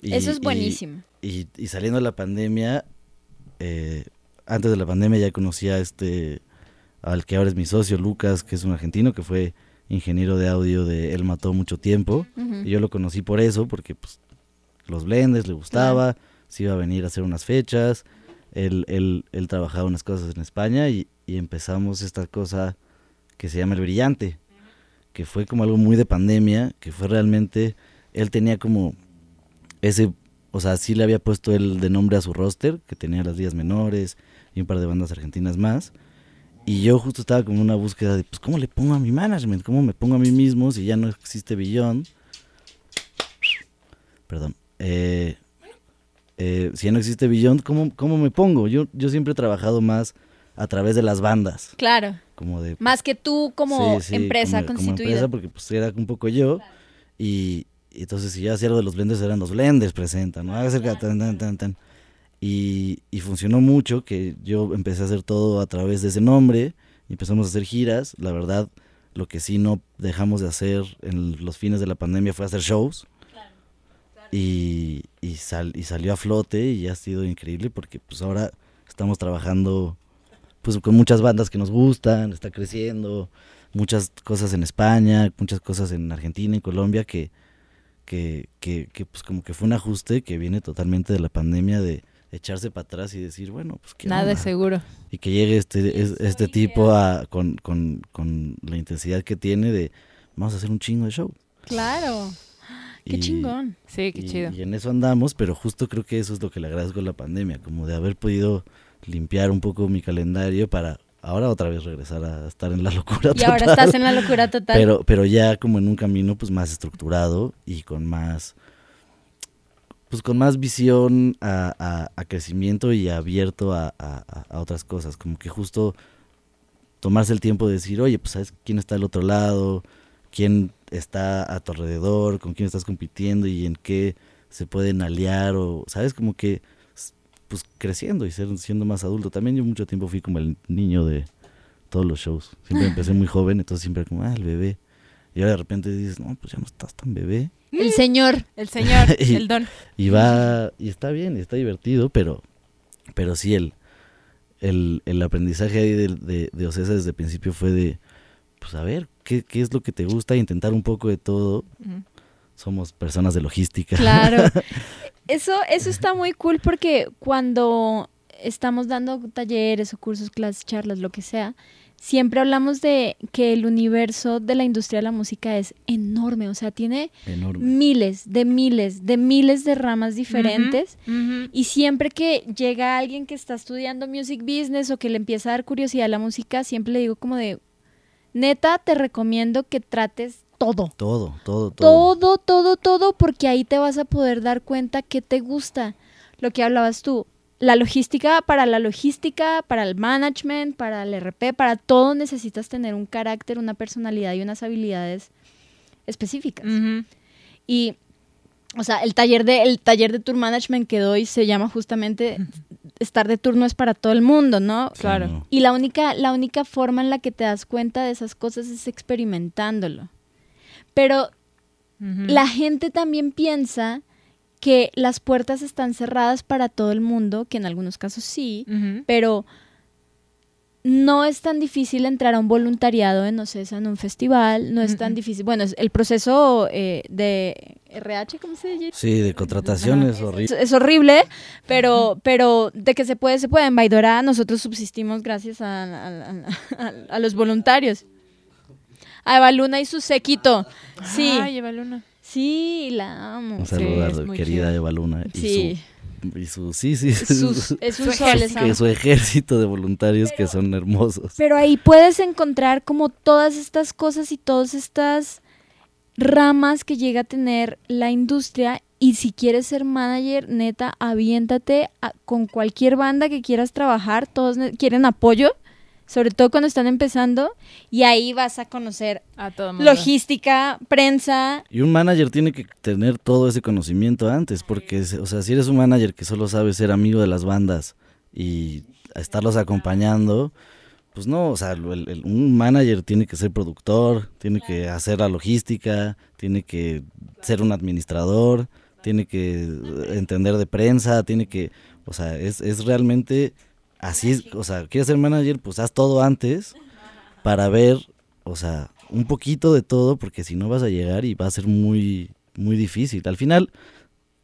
[SPEAKER 3] Y-
[SPEAKER 2] Eso es buenísimo.
[SPEAKER 3] Y, y saliendo de la pandemia, eh, antes de la pandemia ya conocía a este, al que ahora es mi socio, Lucas, que es un argentino que fue ingeniero de audio de Él Mató mucho tiempo. Y yo lo conocí por eso, porque pues los blends le gustaba, se iba a venir a hacer unas fechas, él, él, él trabajaba unas cosas en España y, y empezamos esta cosa que se llama El Brillante, que fue como algo muy de pandemia, que fue realmente, él tenía como ese, o sea, sí le había puesto él de nombre a su roster, que tenía las días menores y un par de bandas argentinas más. Y yo justo estaba como en una búsqueda de, pues, ¿cómo le pongo a mi management? ¿Cómo me pongo a mí mismo si ya no existe Beyond? Perdón. Eh, eh, si ya no existe Beyond, ¿cómo, ¿cómo me pongo? Yo, yo siempre he trabajado más a través de las bandas.
[SPEAKER 2] Claro.
[SPEAKER 3] Como de,
[SPEAKER 2] Más que tú como
[SPEAKER 3] Sí, sí,
[SPEAKER 2] empresa
[SPEAKER 3] como- como
[SPEAKER 2] constituida.
[SPEAKER 3] empresa, porque pues era un poco yo. Y, y entonces si yo hacía algo de los blenders, eran los blenders presentan, ¿no? Acá, tan, tan, tan, tan. Y, y funcionó mucho que yo empecé a hacer todo a través de ese nombre. Y empezamos a hacer giras. La verdad, lo que sí no dejamos de hacer en los fines de la pandemia fue hacer shows. Y, y, sal- y salió a flote y ha sido increíble porque pues ahora estamos trabajando pues con muchas bandas que nos gustan, está creciendo, muchas cosas en España, muchas cosas en Argentina y Colombia que, que, que, que, pues como que fue un ajuste que viene totalmente de la pandemia de echarse para atrás y decir, bueno, pues qué
[SPEAKER 1] Nada
[SPEAKER 3] onda?
[SPEAKER 1] es seguro.
[SPEAKER 3] y que llegue este, es- este tipo a, con, con, con la intensidad que tiene de vamos a hacer un chingo de show.
[SPEAKER 2] Claro. Qué
[SPEAKER 3] Y-
[SPEAKER 2] chingón.
[SPEAKER 1] Sí, qué
[SPEAKER 3] y,
[SPEAKER 1] chido.
[SPEAKER 3] y en eso andamos, pero justo creo que eso es lo que le agradezco a la pandemia, como de haber podido limpiar un poco mi calendario para ahora otra vez regresar a estar en la <laughs> locura
[SPEAKER 2] Y ahora
[SPEAKER 3] total.
[SPEAKER 2] estás en la locura total.
[SPEAKER 3] pero, pero ya como en un camino pues más estructurado y con más pues con más visión a, a- a crecimiento y abierto a- a otras cosas, como que justo tomarse el tiempo de decir, oye, pues sabes quién está al otro lado, quién está a tu alrededor, con quién estás compitiendo y en qué se pueden aliar o, sabes, como que pues creciendo y ser, siendo más adulto. También yo mucho tiempo fui como el niño de todos los shows. Siempre <laughs> empecé muy joven, entonces siempre como, ah, el bebé. Y ahora de repente dices, no, pues ya no estás tan bebé.
[SPEAKER 2] El señor.
[SPEAKER 1] El señor, <laughs>
[SPEAKER 3] Y-
[SPEAKER 1] el don.
[SPEAKER 3] Y va, y está bien, y está divertido, pero, pero sí, el, el, el aprendizaje ahí de, de, de Ocesa desde el principio fue de, pues a ver, ¿qué, qué es lo que te gusta? Intentar un poco de todo. Somos personas de logística.
[SPEAKER 2] Claro. <laughs> Eso, eso está muy cool porque cuando estamos dando talleres o cursos, clases, charlas, lo que sea, siempre hablamos de que el universo de la industria de la música es enorme, o sea, tiene
[SPEAKER 3] Enorme.
[SPEAKER 2] miles de miles de miles de ramas diferentes. Y siempre que llega alguien que está estudiando music business o que le empieza a dar curiosidad a la música, siempre le digo como de, neta, te recomiendo que trates todo.
[SPEAKER 3] Todo, todo, todo.
[SPEAKER 2] Todo, todo, todo, porque ahí te vas a poder dar cuenta qué te gusta. Lo que hablabas tú, la logística, para la logística, para el management, para el RP, para todo necesitas tener un carácter, una personalidad y unas habilidades específicas. Y, o sea, el taller de, el taller de tour management que doy se llama justamente estar de turno es para todo el mundo, ¿no?
[SPEAKER 3] Sí,
[SPEAKER 1] claro.
[SPEAKER 3] no.
[SPEAKER 2] Y la única, la única forma en la que te das cuenta de esas cosas es experimentándolo. Pero la gente también piensa que las puertas están cerradas para todo el mundo, que en algunos casos sí, pero no es tan difícil entrar a un voluntariado en OCESA en un festival, no es tan difícil. Bueno, es- el proceso eh, de RH, ¿cómo se dice?
[SPEAKER 3] Sí, de contratación
[SPEAKER 1] Ajá.
[SPEAKER 2] es
[SPEAKER 3] horrible.
[SPEAKER 2] es horrible, pero, pero de que se puede, se puede. En Baidora nosotros subsistimos gracias a, a- a- a- a los voluntarios. A Eva Luna y su sequito. Sí,
[SPEAKER 1] Ay, Eva Luna.
[SPEAKER 2] sí, la amo.
[SPEAKER 3] Un
[SPEAKER 1] Sí,
[SPEAKER 3] saludo
[SPEAKER 1] muy
[SPEAKER 3] querida
[SPEAKER 1] chido.
[SPEAKER 3] Eva Luna y
[SPEAKER 2] Sí,
[SPEAKER 3] su y su sí, sí,
[SPEAKER 2] sus- <laughs> es un
[SPEAKER 1] Su
[SPEAKER 2] sol, les
[SPEAKER 3] que su ejército de voluntarios que son hermosos.
[SPEAKER 2] Pero ahí puedes encontrar como todas estas cosas y todas estas ramas que llega a tener la industria. Y si quieres ser manager, neta, aviéntate a- con cualquier banda que quieras trabajar. Todos quieren apoyo, sobre todo cuando están empezando. Y ahí vas a conocer
[SPEAKER 1] A todo mundo.
[SPEAKER 2] logística, prensa.
[SPEAKER 3] Y un manager tiene que tener todo ese conocimiento antes, porque, o sea, si eres un manager que solo sabe ser amigo de las bandas y estarlos acompañando, pues no, o sea, el- el- un manager tiene que ser productor, tiene que hacer la logística, tiene que ser un administrador, tiene que entender de prensa, tiene que, o sea, es, es realmente así, es, o sea, quieres ser manager, pues haz todo antes para ver, o sea, un poquito de todo, porque si no vas a llegar y va a ser muy, muy difícil. Al final,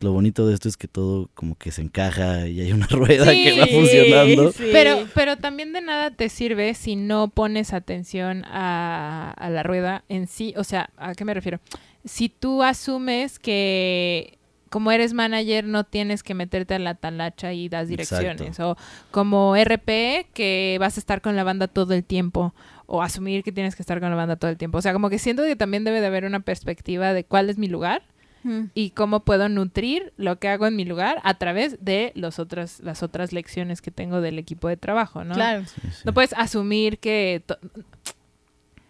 [SPEAKER 3] lo bonito de esto es que todo como que se encaja y hay una <laughs> rueda
[SPEAKER 1] Sí,
[SPEAKER 3] que va funcionando.
[SPEAKER 2] sí.
[SPEAKER 1] Pero, pero también de nada te sirve si no pones atención a, a la rueda en sí. O sea, ¿a qué me refiero? Si tú asumes que como eres manager no tienes que meterte a la talacha y das direcciones. O como RP que vas a estar con la banda todo el tiempo. O asumir que tienes que estar con la banda todo el tiempo. O sea, como que siento que también debe de haber una perspectiva de cuál es mi lugar
[SPEAKER 2] Mm.
[SPEAKER 1] y cómo puedo nutrir lo que hago en mi lugar a través de los otras, las otras lecciones que tengo del equipo de trabajo, ¿no?
[SPEAKER 2] Claro.
[SPEAKER 3] Sí, sí.
[SPEAKER 1] No puedes asumir que... to-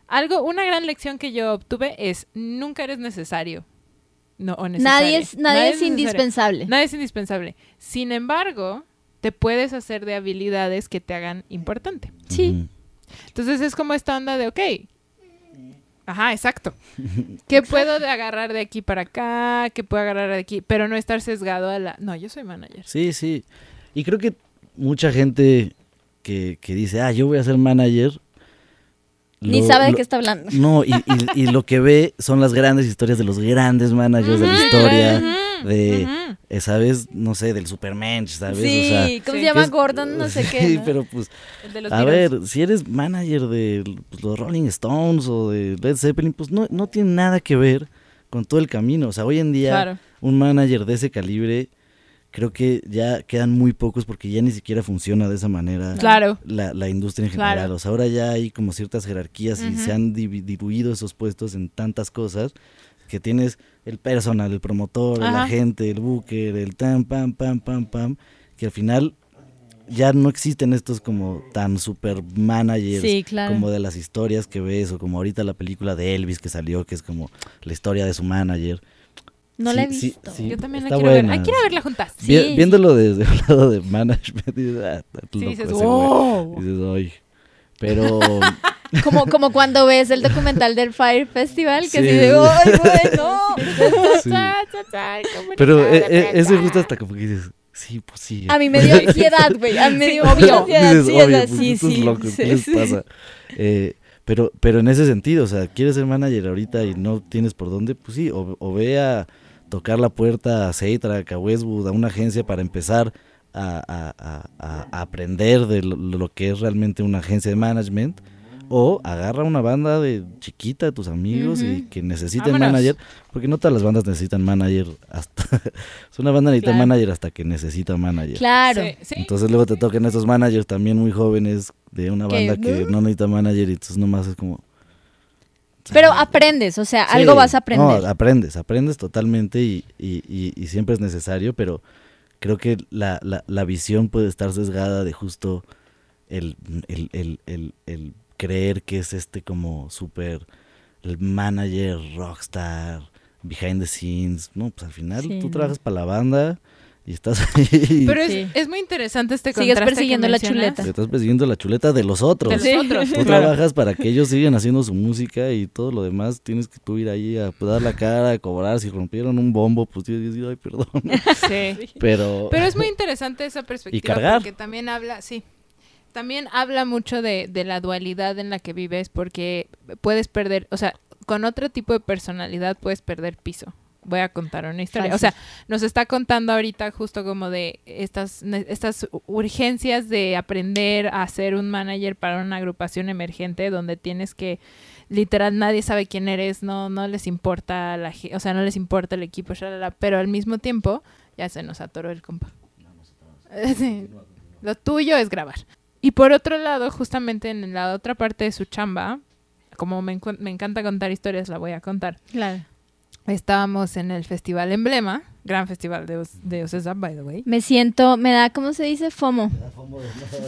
[SPEAKER 1] Algo, una gran lección que yo obtuve es nunca eres necesario. No, o
[SPEAKER 2] Nadie es, nadie es
[SPEAKER 1] necesario.
[SPEAKER 2] indispensable.
[SPEAKER 1] Nadie es indispensable. Sin embargo, te puedes hacer de habilidades que te hagan importante.
[SPEAKER 2] Sí.
[SPEAKER 1] Entonces es como esta onda de, ok. Ajá, exacto. <laughs> ¿Qué puedo de agarrar de aquí para acá? ¿Qué puedo agarrar de aquí? Pero no estar sesgado a la... No, yo soy manager.
[SPEAKER 3] Sí, sí. Y creo que mucha gente que, que dice, ah, yo voy a ser manager.
[SPEAKER 2] Ni
[SPEAKER 3] lo-
[SPEAKER 2] sabe de
[SPEAKER 3] lo-
[SPEAKER 2] qué está hablando.
[SPEAKER 3] No, y, y- y lo que ve son las grandes historias de los grandes managers de la historia, de,
[SPEAKER 1] ujú.
[SPEAKER 3] eh, ¿sabes? No sé, del Superman, ¿sabes?
[SPEAKER 2] Sí,
[SPEAKER 3] O sea,
[SPEAKER 2] ¿cómo
[SPEAKER 1] sí.
[SPEAKER 2] se llama?
[SPEAKER 3] es-
[SPEAKER 2] Gordon, no sé <laughs> qué.
[SPEAKER 3] Sí,
[SPEAKER 2] ¿no?
[SPEAKER 3] pero pues,
[SPEAKER 1] El de los
[SPEAKER 3] a ver, si eres manager de pues, los Rolling Stones o de Led Zeppelin, pues no, no tiene nada que ver con todo el camino. O sea, hoy en día
[SPEAKER 1] Claro.
[SPEAKER 3] un manager de ese calibre, creo que ya quedan muy pocos porque ya ni siquiera funciona de esa manera
[SPEAKER 1] Claro.
[SPEAKER 3] la, la industria en
[SPEAKER 1] Claro.
[SPEAKER 3] general. O sea, ahora ya hay como ciertas jerarquías y se han diluido esos puestos en tantas cosas que tienes el personal, el promotor, el agente, el booker, el tam, pam, pam, pam, pam, que al final ya no existen estos como tan super managers
[SPEAKER 2] Sí, claro.
[SPEAKER 3] como de las historias que ves o como ahorita la película de Elvis que salió que es como la historia de su manager.
[SPEAKER 2] No
[SPEAKER 3] Sí,
[SPEAKER 2] la he visto.
[SPEAKER 3] sí.
[SPEAKER 1] Yo también la quiero ver.
[SPEAKER 3] buena.
[SPEAKER 1] Ay, quiero verla juntas.
[SPEAKER 2] Sí,
[SPEAKER 3] Vi- Viéndolo desde <laughs> el lado de management, dices, ah, está
[SPEAKER 1] Sí,
[SPEAKER 3] loco
[SPEAKER 1] dices, wow.
[SPEAKER 3] Dices, "Ay". Pero <laughs>
[SPEAKER 2] Como, como cuando ves el documental del Fire Festival, que
[SPEAKER 3] Sí,
[SPEAKER 2] así de,
[SPEAKER 3] sí.
[SPEAKER 2] ¡ay, bueno! <laughs>
[SPEAKER 3] Sí.
[SPEAKER 1] Cha, cha, cha, ¿cómo
[SPEAKER 3] Pero eh, eh, ese justo hasta como que dices, sí, pues sí.
[SPEAKER 2] A mí me dio ansiedad, güey. A mí me dio
[SPEAKER 1] obvio.
[SPEAKER 2] ansiedad.
[SPEAKER 3] Dices,
[SPEAKER 2] Sí,
[SPEAKER 3] pues,
[SPEAKER 2] sí,
[SPEAKER 3] estos
[SPEAKER 2] sí.
[SPEAKER 3] locos, ¿qué les pasa? Eh, pero, pero en ese sentido, o sea, quieres ser manager ahorita y no tienes por dónde, pues sí, o, o ve a tocar la puerta a Seitrack, a Westwood, a una agencia para empezar a, a- a- aprender de lo, lo que es realmente una agencia de management. O agarra una banda de chiquita de tus amigos y que necesiten
[SPEAKER 1] Vámonos.
[SPEAKER 3] manager, porque no todas las bandas necesitan manager hasta <laughs> es una banda necesita
[SPEAKER 1] Claro.
[SPEAKER 3] manager hasta que necesita manager.
[SPEAKER 2] Claro.
[SPEAKER 1] Sí, sí.
[SPEAKER 3] Entonces luego te tocan esos managers también muy jóvenes de una banda que
[SPEAKER 2] no.
[SPEAKER 3] no necesita manager y entonces nomás es como...
[SPEAKER 2] Pero aprendes, o sea,
[SPEAKER 3] Sí,
[SPEAKER 2] algo vas a aprender.
[SPEAKER 3] No, aprendes, aprendes totalmente y, y- y- y siempre es necesario, pero creo que la, la- la visión puede estar sesgada de justo el, el- el- el- el creer que es este como súper el manager, rockstar, behind the scenes. No, pues al final
[SPEAKER 2] Sí,
[SPEAKER 3] tú trabajas para la banda y estás ahí.
[SPEAKER 1] Pero es,
[SPEAKER 2] Sí.
[SPEAKER 1] es muy interesante este
[SPEAKER 2] Sigues
[SPEAKER 1] contraste que
[SPEAKER 2] persiguiendo la
[SPEAKER 1] mencionas.
[SPEAKER 2] chuleta.
[SPEAKER 3] Te estás persiguiendo la chuleta de los otros.
[SPEAKER 1] De los
[SPEAKER 2] Sí.
[SPEAKER 1] otros.
[SPEAKER 3] Tú
[SPEAKER 1] claro.
[SPEAKER 3] trabajas para que ellos sigan haciendo su música y todo lo demás tienes que tú ir ahí a dar la cara, a cobrar. Si rompieron un bombo, pues digo, ay, perdón.
[SPEAKER 1] Sí. <laughs>
[SPEAKER 3] Pero,
[SPEAKER 1] Pero es muy interesante esa perspectiva.
[SPEAKER 3] cargar.
[SPEAKER 1] Porque también habla, sí. También habla mucho de, de la dualidad en la que vives porque puedes perder, o sea, con otro tipo de personalidad puedes perder piso. Voy a contar una historia. O sea, nos está contando ahorita justo como de estas, estas urgencias de aprender a ser un manager para una agrupación emergente donde tienes que literal nadie sabe quién eres, no no les importa la, o sea, no les importa el equipo, shalala, pero al mismo tiempo ya se nos atoró el compa. <laughs> Sí, Lo tuyo es grabar. Y por otro lado, justamente en la otra parte de su chamba, como me, me encanta contar historias, la voy a contar.
[SPEAKER 2] Claro.
[SPEAKER 1] Estábamos en el Festival Emblema, gran festival de, de Ocesa, by the way.
[SPEAKER 2] Me siento, me da, ¿cómo se dice? FOMO.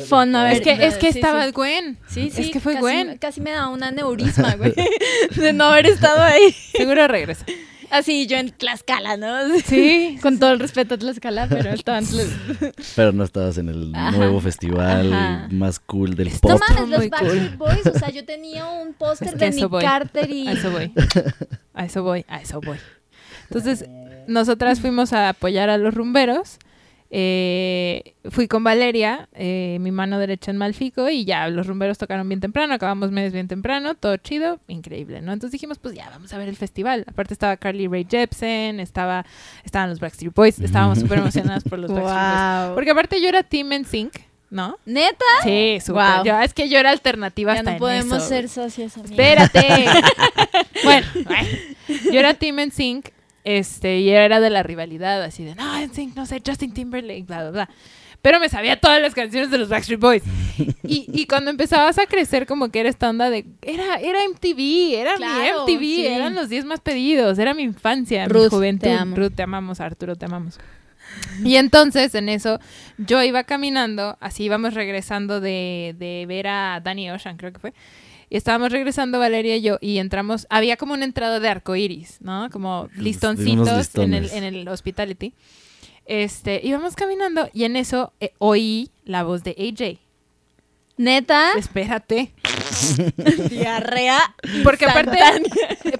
[SPEAKER 2] Fono, a
[SPEAKER 1] Es que, es que
[SPEAKER 2] sí,
[SPEAKER 1] estaba
[SPEAKER 2] sí.
[SPEAKER 1] Gwen.
[SPEAKER 2] Sí, sí.
[SPEAKER 1] Es que fue
[SPEAKER 2] casi,
[SPEAKER 1] Gwen.
[SPEAKER 2] Casi me da un aneurisma, güey. <laughs> De no haber estado ahí.
[SPEAKER 1] Seguro regresa.
[SPEAKER 2] Así yo en Tlaxcala, ¿no? <laughs>
[SPEAKER 1] Sí.
[SPEAKER 2] Con todo el respeto a Tlaxcala, pero estaba en Tlaxcala.
[SPEAKER 3] pero no estabas en el
[SPEAKER 2] Ajá,
[SPEAKER 3] nuevo festival
[SPEAKER 2] ajá.
[SPEAKER 3] más cool del
[SPEAKER 2] No
[SPEAKER 3] pop.
[SPEAKER 2] mames, los Backstreet Boys, o sea, yo tenía un póster
[SPEAKER 1] Es que
[SPEAKER 2] de Nick
[SPEAKER 1] voy.
[SPEAKER 2] Carter y...
[SPEAKER 1] A eso voy. A eso voy, a eso voy. Entonces, <laughs> nosotras fuimos a apoyar a los rumberos eh, fui con Valeria, eh, mi mano derecha en Malfico, y ya los rumberos tocaron bien temprano, acabamos meses bien temprano, todo chido, increíble, ¿no? Entonces dijimos, pues ya, vamos a ver el festival. Aparte estaba Carly Rae Jepsen, estaba, estaban los Backstreet Boys, estábamos súper emocionados por los <laughs> Backstreet Boys. Porque aparte yo era Team NSYNC, ¿no?
[SPEAKER 2] ¿Neta?
[SPEAKER 1] Sí, súper.
[SPEAKER 2] Wow.
[SPEAKER 1] Yo- es que yo era alternativa
[SPEAKER 2] Ya
[SPEAKER 1] hasta
[SPEAKER 2] no
[SPEAKER 1] en
[SPEAKER 2] podemos
[SPEAKER 1] eso.
[SPEAKER 2] ser socios, amiga.
[SPEAKER 1] Espérate. <laughs> bueno, bueno, yo era Team NSYNC, este, y era de la rivalidad, así de, no, NSYNC, no sé, Justin Timberlake, bla, bla, bla. Pero me sabía todas las canciones de los Backstreet Boys. Y, y cuando empezabas a crecer, como que era esta onda de, era, era MTV, era
[SPEAKER 2] Claro,
[SPEAKER 1] mi MTV,
[SPEAKER 2] sí.
[SPEAKER 1] eran los 10 más pedidos, era mi infancia, mi
[SPEAKER 2] Ruth,
[SPEAKER 1] juventud.
[SPEAKER 2] te amo.
[SPEAKER 1] Ruth, te amamos, Arturo, te amamos. Y entonces en eso yo iba caminando, así íbamos regresando de, de ver a Danny Ocean, creo que fue. Y estábamos regresando Valeria y yo y entramos, había como una entrada de arco iris, ¿no? Como listoncitos en el, en el hospitality. Este, íbamos caminando y en eso eh, oí la voz de AJ.
[SPEAKER 2] ¿Neta?
[SPEAKER 1] Espérate. <laughs>
[SPEAKER 2] Diarrea.
[SPEAKER 1] Porque aparte,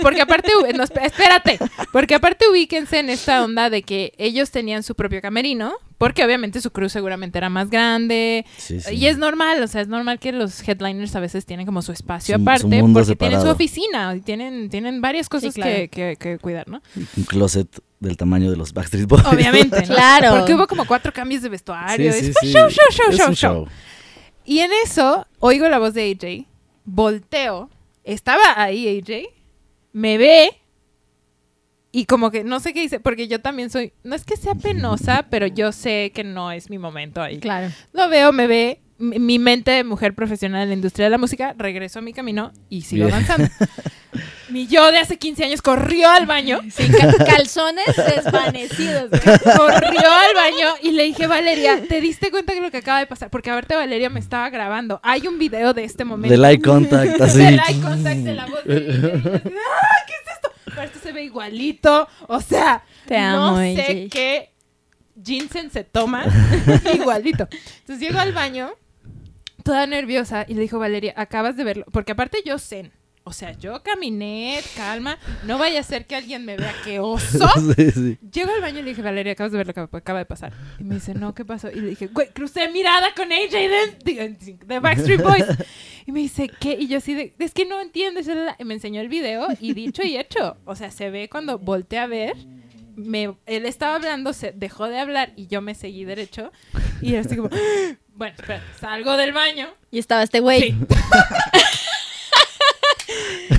[SPEAKER 1] porque aparte, no, esp- espérate, porque aparte ubíquense en esta onda de que ellos tenían su propio camerino, porque obviamente su crew seguramente era más grande,
[SPEAKER 3] Sí, sí.
[SPEAKER 1] y es normal, o sea, es normal que los headliners a veces tienen como su espacio
[SPEAKER 3] Su- su
[SPEAKER 1] aparte,
[SPEAKER 3] mundo
[SPEAKER 1] porque tienen su
[SPEAKER 3] separado.
[SPEAKER 1] oficina, y tienen, tienen varias cosas
[SPEAKER 2] claro.
[SPEAKER 1] que, que- que cuidar, ¿no?
[SPEAKER 3] Un closet del tamaño de los Backstreet Boys.
[SPEAKER 1] Obviamente. <laughs>
[SPEAKER 2] Claro.
[SPEAKER 1] Porque hubo como cuatro cambios de vestuario,
[SPEAKER 3] Sí, sí,
[SPEAKER 1] es-
[SPEAKER 3] sí.
[SPEAKER 1] show, show, show,
[SPEAKER 3] Es
[SPEAKER 1] show,
[SPEAKER 3] un
[SPEAKER 1] show. Y en eso, oigo la voz de AJ, volteo, estaba ahí AJ, me ve y como que no sé qué dice, porque yo también soy, no es que sea penosa, pero yo sé que no es mi momento ahí.
[SPEAKER 2] Claro.
[SPEAKER 1] Lo veo, me ve, mi mi mente de mujer profesional en la industria de la música, regreso a mi camino y sigo
[SPEAKER 3] Bien.
[SPEAKER 1] avanzando. <laughs> mi yo de hace 15 años corrió al baño <laughs>
[SPEAKER 2] Sin ca- calzones desvanecidos.
[SPEAKER 1] corrió al baño y le dije, Valeria, ¿te diste cuenta de lo que acaba de pasar? Porque aparte Valeria me estaba grabando. Hay un video de este momento.
[SPEAKER 3] Del eye contact, <laughs> así.
[SPEAKER 1] Del eye contact de la voz de ¡Ah, ¿qué es esto? Pero esto se ve igualito. O sea,
[SPEAKER 2] Te
[SPEAKER 1] no sé qué ginseng se toma. <laughs> igualito. Entonces llego al baño, toda nerviosa, y le dijo, Valeria, acabas de verlo. Porque aparte yo zen. O sea, yo caminé, calma. No vaya a ser que alguien me vea que oso. <laughs>
[SPEAKER 3] Sí, sí.
[SPEAKER 1] Llego al baño y le dije, Valeria, acabas de ver lo que acaba de pasar. Y me dice, no, ¿qué pasó? Y le dije, güey, crucé mirada con AJ de, de- de Backstreet Boys. Y me dice, ¿qué? Y yo así de, es que no entiendes. Y me enseñó el video y dicho y hecho. O sea, se ve cuando volteé a ver. Me, él estaba hablando, se dejó de hablar y yo me seguí derecho. Y era así como, bueno, espera, salgo del baño.
[SPEAKER 2] Y estaba este güey
[SPEAKER 1] Sí.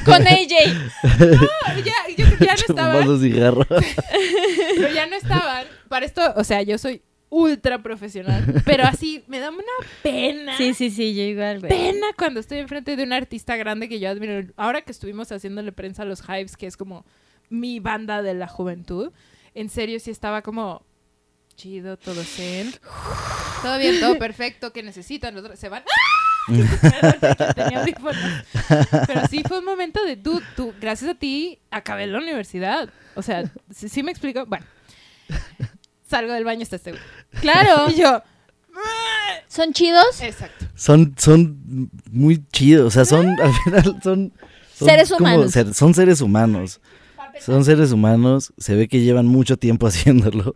[SPEAKER 2] Con AJ.
[SPEAKER 1] No, ya, yo ya no estaba.
[SPEAKER 3] Fumando cigarro.
[SPEAKER 1] Pero ya no estaban. Para esto, o sea, yo soy ultra profesional. Pero así, me da una pena.
[SPEAKER 2] Sí, sí, sí, yo igual, güey.
[SPEAKER 1] Pena cuando estoy enfrente de un artista grande que yo admiro. Ahora que estuvimos haciéndole prensa a los Hives, que es como mi banda de la juventud, en serio sí estaba como chido, todo zen. Todo bien, todo perfecto, que necesitan, se van. ¡Ah! <laughs> Tenía. <laughs> Pero sí fue un momento de tú, tú, gracias a ti, acabé la universidad. O sea, sí, sí me explico. Bueno, salgo del baño, está este güey.
[SPEAKER 2] Claro. <laughs>
[SPEAKER 1] Y yo,
[SPEAKER 2] ¿Son chidos?
[SPEAKER 1] exacto.
[SPEAKER 3] Son, son muy chidos. O sea, son, al final, son. son
[SPEAKER 2] Seres
[SPEAKER 3] como
[SPEAKER 2] humanos.
[SPEAKER 3] ser- son seres humanos. Son seres humanos. Se ve que llevan mucho tiempo haciéndolo.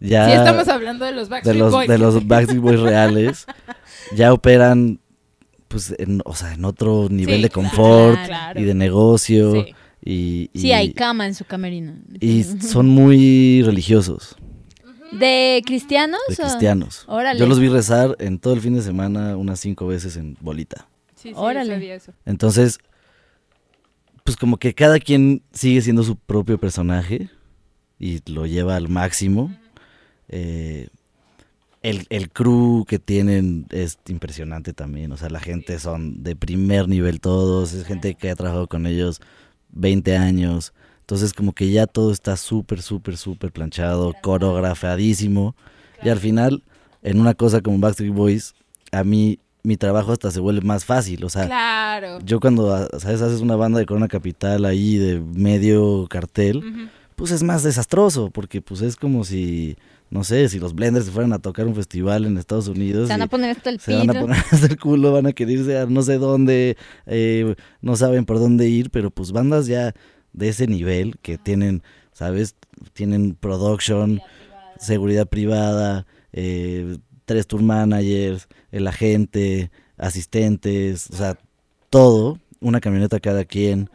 [SPEAKER 3] Ya.
[SPEAKER 1] Sí, estamos hablando de los
[SPEAKER 3] de
[SPEAKER 1] Backstreet
[SPEAKER 3] los,
[SPEAKER 1] Boys.
[SPEAKER 3] de los Backstreet Boys reales. Ya operan, pues, en, o sea, en otro nivel
[SPEAKER 1] Sí,
[SPEAKER 3] de confort
[SPEAKER 1] claro.
[SPEAKER 3] y de negocio.
[SPEAKER 1] Sí.
[SPEAKER 3] Y, y-
[SPEAKER 2] Sí, hay cama en su camerino.
[SPEAKER 3] y son muy religiosos,
[SPEAKER 2] ¿De cristianos?
[SPEAKER 3] de
[SPEAKER 2] o-
[SPEAKER 3] cristianos.
[SPEAKER 2] Órale.
[SPEAKER 3] Yo los vi rezar en todo el fin de semana unas cinco veces en bolita.
[SPEAKER 1] Sí, sí,
[SPEAKER 2] Órale.
[SPEAKER 1] sabía eso.
[SPEAKER 3] Entonces, pues como que cada quien sigue siendo su propio personaje y lo lleva al máximo. Eh, el, el crew que tienen es impresionante también. O sea, la gente son de primer nivel todos. Es gente que ha trabajado con ellos 20 años. Entonces como que ya todo está súper, súper, súper planchado, coreografadísimo. Y al final, en una cosa como Backstreet Boys, a mí mi trabajo hasta se vuelve más fácil. O sea,
[SPEAKER 1] Claro.
[SPEAKER 3] yo cuando, ¿sabes? Haces una banda de Corona Capital ahí de medio cartel,
[SPEAKER 1] Ujú.
[SPEAKER 3] Pues es más desastroso, porque pues es como si, no sé, si los Blenders se fueran a tocar un festival en Estados Unidos.
[SPEAKER 2] Se van a poner hasta el
[SPEAKER 3] se van a poner <laughs> hasta el culo, van a querer irse a no sé dónde, eh, no saben por dónde ir, pero pues bandas ya de ese nivel que tienen, ¿sabes? Tienen production, seguridad privada, eh, tres tour managers, el agente, asistentes, o sea, todo, una camioneta cada quien.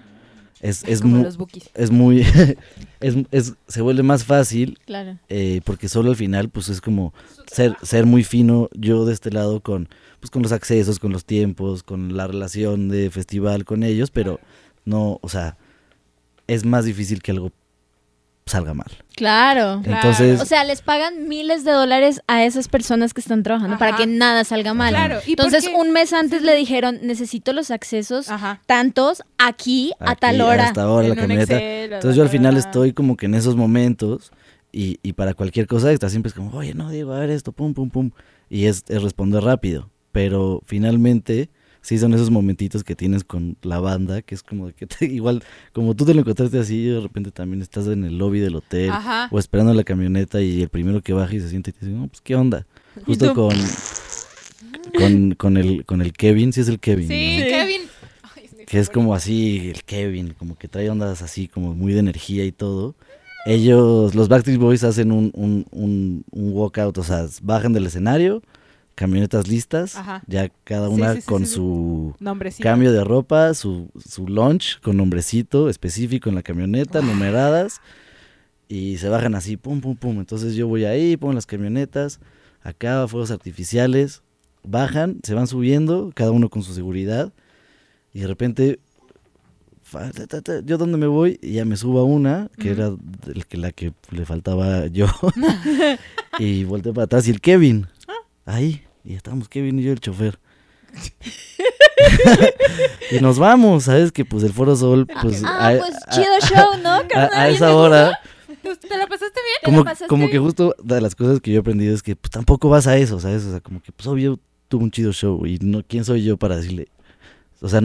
[SPEAKER 3] Es, es,
[SPEAKER 1] como
[SPEAKER 3] mu-
[SPEAKER 1] los bookies.
[SPEAKER 3] es muy, <laughs> es, es- se vuelve más fácil
[SPEAKER 2] Claro.
[SPEAKER 3] eh, porque solo al final pues es como ser, ser muy fino yo de este lado con, pues, con los accesos, con los tiempos, con la relación de festival con ellos, pero no, o sea, es más difícil que algo salga mal.
[SPEAKER 2] Claro.
[SPEAKER 1] Claro.
[SPEAKER 3] Entonces,
[SPEAKER 2] O sea, les pagan miles de dólares a esas personas que están trabajando para que nada salga mal.
[SPEAKER 1] Claro, ¿y
[SPEAKER 2] Entonces, un mes antes le dijeron, necesito los accesos
[SPEAKER 1] Ajá.
[SPEAKER 2] tantos aquí, a tal hora.
[SPEAKER 3] hasta ahora la
[SPEAKER 1] En
[SPEAKER 3] camioneta.
[SPEAKER 1] Excel,
[SPEAKER 3] Entonces yo al final estoy como que en esos momentos y, y para cualquier cosa extra siempre es como, oye, no, Diego, a ver esto, pum, pum, pum. Y es, es responder rápido. Pero finalmente sí son esos momentitos que tienes con la banda, que es como de que te- <laughs> igual, como tú te lo encontraste así, de repente también estás en el lobby del hotel
[SPEAKER 1] Ajá.
[SPEAKER 3] o esperando la camioneta y el primero que baja y se siente y te dice, no, pues qué onda. <laughs> Justo con, con, con, el, con el Kevin, sí es el Kevin.
[SPEAKER 1] Sí,
[SPEAKER 3] ¿no?
[SPEAKER 1] Kevin.
[SPEAKER 3] Que es como así, el Kevin, como que trae ondas así, como muy de energía y todo. Ellos, los Backstreet Boys hacen un, un, un, un walkout, o sea, bajan del escenario, camionetas listas,
[SPEAKER 1] Ajá.
[SPEAKER 3] ya cada una
[SPEAKER 1] sí, sí,
[SPEAKER 3] con
[SPEAKER 1] sí,
[SPEAKER 3] su cambio de ropa, su, su lunch con nombrecito específico en la camioneta, numeradas, y se bajan así, pum, pum, pum. Entonces yo voy ahí, pongo las camionetas, acá fuegos artificiales, bajan, se van subiendo, cada uno con su seguridad, y de repente, fa- ta, ta, ta, yo donde me voy, y ya me subo a una, que era el que, la que le faltaba yo, <laughs> <laughs> y volteé para atrás, y el Kevin, ahí, y estamos Kevin y yo el chofer. <laughs> y nos vamos, ¿sabes? Que pues el Foro Sol, pues...
[SPEAKER 2] ah,
[SPEAKER 3] a-
[SPEAKER 2] pues
[SPEAKER 3] a-
[SPEAKER 2] chido show, ¿no?
[SPEAKER 3] a,
[SPEAKER 2] carnal?
[SPEAKER 3] a esa hora,
[SPEAKER 1] Pues, ¿Te la pasaste bien?
[SPEAKER 2] ¿Te la
[SPEAKER 3] como,
[SPEAKER 2] pasaste
[SPEAKER 3] como que justo de las cosas que yo he aprendido es que pues tampoco vas a eso, ¿sabes? O sea, como que pues obvio tuvo un chido show y no, ¿quién soy yo para decirle? O sea,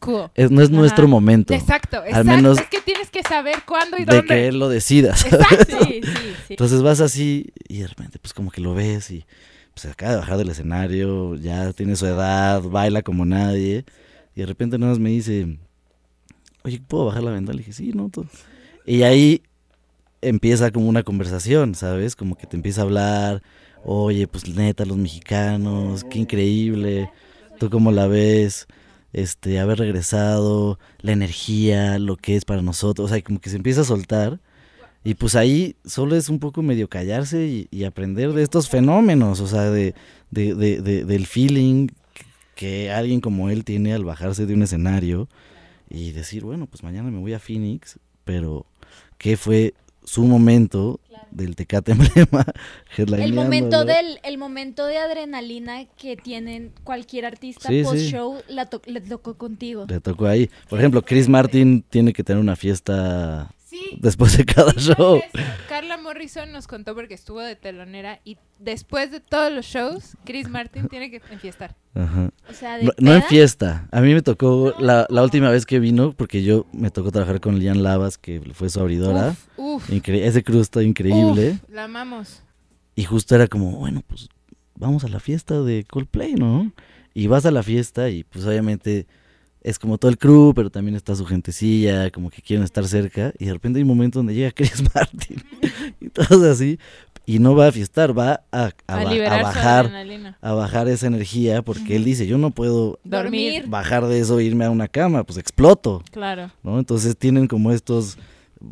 [SPEAKER 1] cool.
[SPEAKER 3] es, no es
[SPEAKER 1] Ajá.
[SPEAKER 3] nuestro momento
[SPEAKER 1] Exacto, exacto.
[SPEAKER 3] menos
[SPEAKER 1] es que tienes que saber cuándo y
[SPEAKER 3] de
[SPEAKER 1] dónde.
[SPEAKER 3] que él lo decida. <laughs> ¿sabes?
[SPEAKER 1] Exacto.
[SPEAKER 2] Sí, sí, sí.
[SPEAKER 3] Entonces vas así y de repente pues como que lo ves y pues se acaba de bajar del escenario, ya tiene su edad, baila como nadie y de repente nada más me dice, oye, ¿puedo bajar la ventana? Le dije, sí, no. Y ahí empieza como una conversación, ¿sabes? Como que te empieza a hablar, oye, pues neta, los mexicanos, qué increíble, tú cómo la ves, este, haber regresado, la energía, lo que es para nosotros, o sea, como que se empieza a soltar. Y pues ahí solo es un poco medio callarse y, y aprender de estos fenómenos, o sea, de, de- de- de- del feeling que alguien como él tiene al bajarse de un escenario y decir, bueno, pues mañana me voy a Phoenix, pero ¿qué fue su momento del Tecate <laughs> Emblema?
[SPEAKER 2] El momento del el momento de adrenalina que tienen cualquier artista
[SPEAKER 3] Sí,
[SPEAKER 2] post show la to- le tocó contigo.
[SPEAKER 3] Le tocó ahí. Por ejemplo, Chris Martin tiene que tener una fiesta
[SPEAKER 1] Sí.
[SPEAKER 3] después de cada show.
[SPEAKER 1] Carla Morrison nos contó porque estuvo de telonera y después de todos los shows, Chris Martin <laughs> tiene que enfiestar.
[SPEAKER 3] Ajá.
[SPEAKER 2] O sea, de
[SPEAKER 3] No, no en fiesta. A mí me tocó la, la última vez que vino, porque yo me tocó trabajar con Lian Lavas, que fue su abridora.
[SPEAKER 1] Uf, uf,
[SPEAKER 3] Incre- ese crew está increíble.
[SPEAKER 1] uf, la amamos.
[SPEAKER 3] Y justo era como, bueno, pues vamos a la fiesta de Coldplay, ¿no? Y vas a la fiesta y pues obviamente es como todo el crew, pero también está su gentecilla, como que quieren estar cerca. Y de repente hay un momento donde llega <laughs> Chris Martin y todos así. Y no va a fiestar, va a, a
[SPEAKER 1] A,
[SPEAKER 3] ba- a
[SPEAKER 1] liberar su
[SPEAKER 3] bajar,
[SPEAKER 1] adrenalina.
[SPEAKER 3] a bajar esa energía, porque él dice, yo no puedo
[SPEAKER 1] Dormir.
[SPEAKER 3] bajar de eso e irme a una cama, pues exploto,
[SPEAKER 1] Claro.
[SPEAKER 3] ¿no? Entonces tienen como estos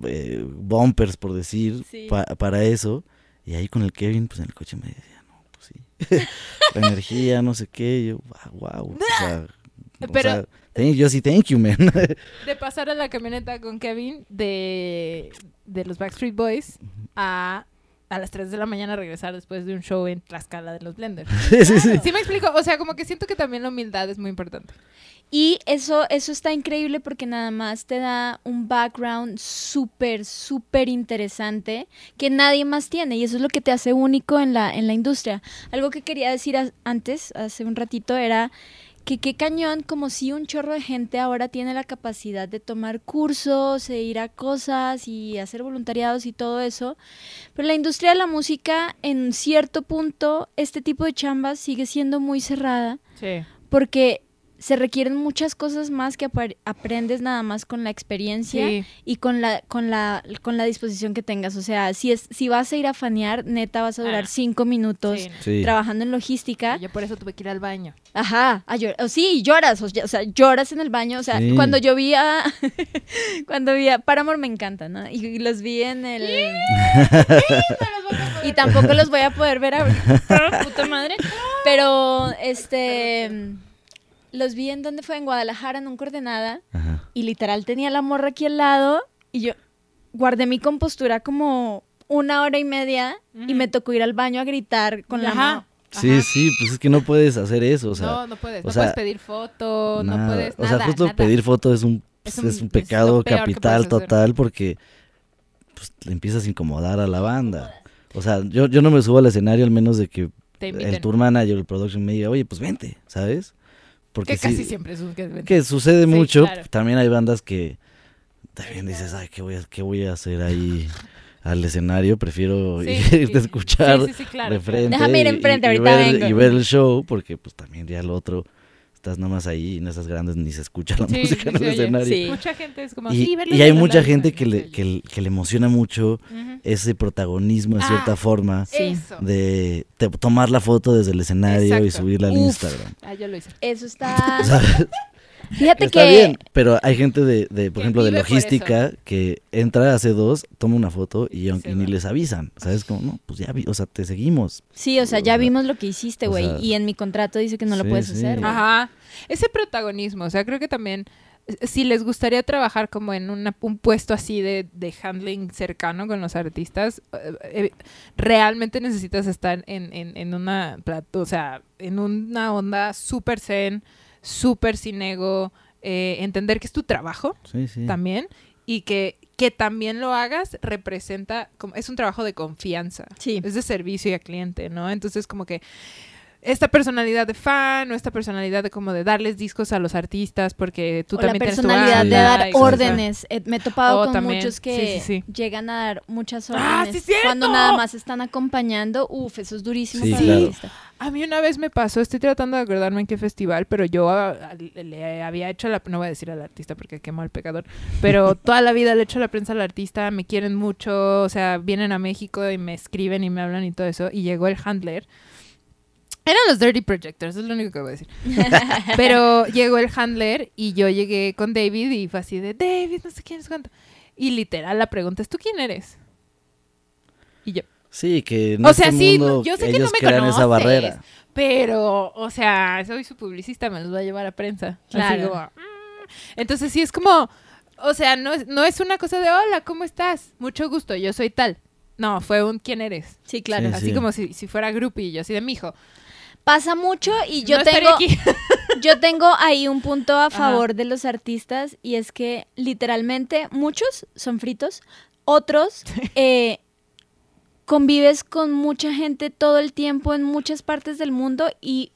[SPEAKER 3] eh, bumpers, por decir,
[SPEAKER 2] Sí.
[SPEAKER 3] pa- para eso. Y ahí con el Kevin, pues en el coche me decía, no, pues sí. <laughs> La energía, no sé qué, yo, wow, wow. O sea, <laughs> o
[SPEAKER 1] Pero-
[SPEAKER 3] sea, thank- yo sí, thank you, man. <laughs>
[SPEAKER 1] De pasar a la camioneta con Kevin de, de los Backstreet Boys a a las 3 de la mañana regresar después de un show en Tlaxcala de los Blenders. <laughs>
[SPEAKER 3] sí, sí, sí.
[SPEAKER 1] Sí me explico, o sea, como que siento que también la humildad es muy importante.
[SPEAKER 2] Y eso, eso está increíble porque nada más te da un background súper, súper interesante que nadie más tiene. Y eso es lo que te hace único en la, en la industria. Algo que quería decir a- antes, hace un ratito, era que qué cañón, como si un chorro de gente ahora tiene la capacidad de tomar cursos, e ir a cosas y hacer voluntariados y todo eso. Pero la industria de la música, en cierto punto, este tipo de chambas sigue siendo muy cerrada
[SPEAKER 1] Sí.
[SPEAKER 2] porque se requieren muchas cosas más que aprendes nada más con la experiencia
[SPEAKER 1] Sí.
[SPEAKER 2] y con la, con la, con la disposición que tengas. O sea, si es, si vas a ir a fanear, neta vas a durar
[SPEAKER 1] Ah.
[SPEAKER 2] cinco minutos
[SPEAKER 1] Sí, no.
[SPEAKER 3] Sí.
[SPEAKER 2] trabajando en logística.
[SPEAKER 1] Yo por eso tuve que ir al baño.
[SPEAKER 2] Ajá, a llor- sí, lloras, o, sea, lloras en el baño, o sea,
[SPEAKER 3] Sí.
[SPEAKER 2] cuando yo vi a, <laughs> cuando vi a, Paramore me encanta, ¿no? Y, y los vi en el... <laughs> y tampoco los voy a poder ver ahorita, <laughs> puta madre, pero, este, los vi en, ¿dónde fue? En Guadalajara, en un coordenada,
[SPEAKER 3] Ajá.
[SPEAKER 2] y literal tenía la morra aquí al lado, y yo guardé mi compostura como una hora y media, y
[SPEAKER 1] Ujú.
[SPEAKER 2] me tocó ir al baño a gritar con la mano.
[SPEAKER 3] Sí,
[SPEAKER 1] Ajá.
[SPEAKER 3] sí, pues es que no puedes hacer eso, o sea,
[SPEAKER 1] no, no puedes.
[SPEAKER 3] o
[SPEAKER 1] No
[SPEAKER 3] sea,
[SPEAKER 1] puedes pedir foto, no
[SPEAKER 3] nada.
[SPEAKER 1] puedes
[SPEAKER 3] O
[SPEAKER 1] nada,
[SPEAKER 3] sea, justo
[SPEAKER 1] nada.
[SPEAKER 3] pedir foto es un,
[SPEAKER 1] Es
[SPEAKER 3] es
[SPEAKER 1] un- es
[SPEAKER 3] pecado capital
[SPEAKER 1] puedes
[SPEAKER 3] total porque pues, le empiezas a incomodar a la banda. O sea, yo, yo no me subo al escenario al menos de que el tour manager, el production me diga, oye, pues vente, ¿sabes? Porque
[SPEAKER 1] que
[SPEAKER 3] sí,
[SPEAKER 1] casi siempre un que,
[SPEAKER 3] sucede
[SPEAKER 1] Sí,
[SPEAKER 3] mucho.
[SPEAKER 1] claro.
[SPEAKER 3] También hay bandas que también dices, ay, ¿qué voy a, qué voy a hacer ahí al escenario? Prefiero
[SPEAKER 1] Sí,
[SPEAKER 3] irte
[SPEAKER 1] sí. <laughs>
[SPEAKER 3] a escuchar
[SPEAKER 1] Sí, claro,
[SPEAKER 3] de frente.
[SPEAKER 2] Déjame ir enfrente,
[SPEAKER 3] y, y
[SPEAKER 2] ahorita
[SPEAKER 3] ver,
[SPEAKER 2] vengo.
[SPEAKER 3] y ver el show, porque pues también ya lo otro, estás nomás ahí en esas grandes ni se escucha la
[SPEAKER 1] Sí,
[SPEAKER 3] música en el escenario.
[SPEAKER 2] Sí.
[SPEAKER 1] Mucha gente es como,
[SPEAKER 3] Y,
[SPEAKER 1] sí,
[SPEAKER 3] y hay mucha gente que le, que, que le emociona mucho ese protagonismo de cierta
[SPEAKER 1] Ah,
[SPEAKER 3] forma
[SPEAKER 2] Sí.
[SPEAKER 1] Eso.
[SPEAKER 3] de te- tomar la foto desde el escenario y subirla al
[SPEAKER 2] Uf.
[SPEAKER 3] Instagram.
[SPEAKER 1] Ah, yo lo hice.
[SPEAKER 2] Eso está... <laughs> Fíjate
[SPEAKER 3] está
[SPEAKER 2] que...
[SPEAKER 3] bien, pero hay gente de, de, por ejemplo, de logística que entra hace dos, toma una foto y aunque ni les avisan, ¿sabes? Como, no, pues ya vi, o sea, te seguimos.
[SPEAKER 2] Sí, o sea, ya vimos lo que hiciste,
[SPEAKER 3] o
[SPEAKER 2] güey.
[SPEAKER 3] sea,
[SPEAKER 2] y en mi contrato dice que no lo puedes
[SPEAKER 3] sí.
[SPEAKER 2] hacer.
[SPEAKER 1] Ajá. Ese protagonismo, o sea, creo que también, eh, si les gustaría trabajar como en una- un puesto así de, de handling cercano con los artistas, eh, eh, realmente necesitas estar en, en, en una, o sea, en una onda súper zen, súper sin ego, eh, entender que es tu trabajo
[SPEAKER 3] Sí, sí.
[SPEAKER 1] también y que, que también lo hagas representa, como, es un trabajo de confianza.
[SPEAKER 2] Sí.
[SPEAKER 1] Es de servicio y a cliente, ¿no? Entonces como que esta personalidad de fan o esta personalidad de como de darles discos a los artistas porque tú
[SPEAKER 2] o la
[SPEAKER 1] también tienes tu
[SPEAKER 2] personalidad de dar órdenes. Eh, me he topado
[SPEAKER 1] Oh,
[SPEAKER 2] con
[SPEAKER 1] también.
[SPEAKER 2] muchos que
[SPEAKER 1] Sí, sí, sí.
[SPEAKER 2] llegan a dar muchas
[SPEAKER 1] ¡Ah,
[SPEAKER 2] órdenes. cuando nada más están acompañando. Uf, eso es durísimo
[SPEAKER 3] Sí,
[SPEAKER 2] para
[SPEAKER 3] claro.
[SPEAKER 2] el artista.
[SPEAKER 1] A mí una vez me pasó, estoy tratando de acordarme en qué festival, pero yo ah, le, le había hecho la, no voy a decir al artista porque quemo al pecador, pero <laughs> toda la vida le he hecho la prensa al artista, me quieren mucho, o sea, vienen a México y me escriben y me hablan y todo eso, y llegó el handler. Eran los Dirty Projectors, es lo único que voy a decir. <laughs> Pero llegó el handler y yo llegué con David y fue así de, David, no sé quién es cuánto. Y literal la pregunta es, ¿tú quién eres? Y yo,
[SPEAKER 3] Sí, que en
[SPEAKER 1] o sea,
[SPEAKER 3] este
[SPEAKER 1] sí,
[SPEAKER 3] mundo
[SPEAKER 1] yo sé que no me conoces,
[SPEAKER 3] esa barrera.
[SPEAKER 1] pero, o sea, soy su publicista, me los va a llevar a prensa. Así
[SPEAKER 2] Claro.
[SPEAKER 1] como, mm. Entonces sí es como, o sea, no es, no es una cosa de, hola, ¿cómo estás? Mucho gusto, yo soy tal. No, fue un ¿quién eres?
[SPEAKER 2] Sí, claro.
[SPEAKER 3] Sí,
[SPEAKER 1] Así como si, si fuera groupie, yo así de mijo.
[SPEAKER 2] Pasa mucho y yo
[SPEAKER 1] no
[SPEAKER 2] tengo...
[SPEAKER 1] aquí. <laughs>
[SPEAKER 2] Yo tengo ahí un punto a
[SPEAKER 1] Ajá.
[SPEAKER 2] favor de los artistas y es que literalmente muchos son fritos, otros <laughs> eh, convives con mucha gente todo el tiempo en muchas partes del mundo y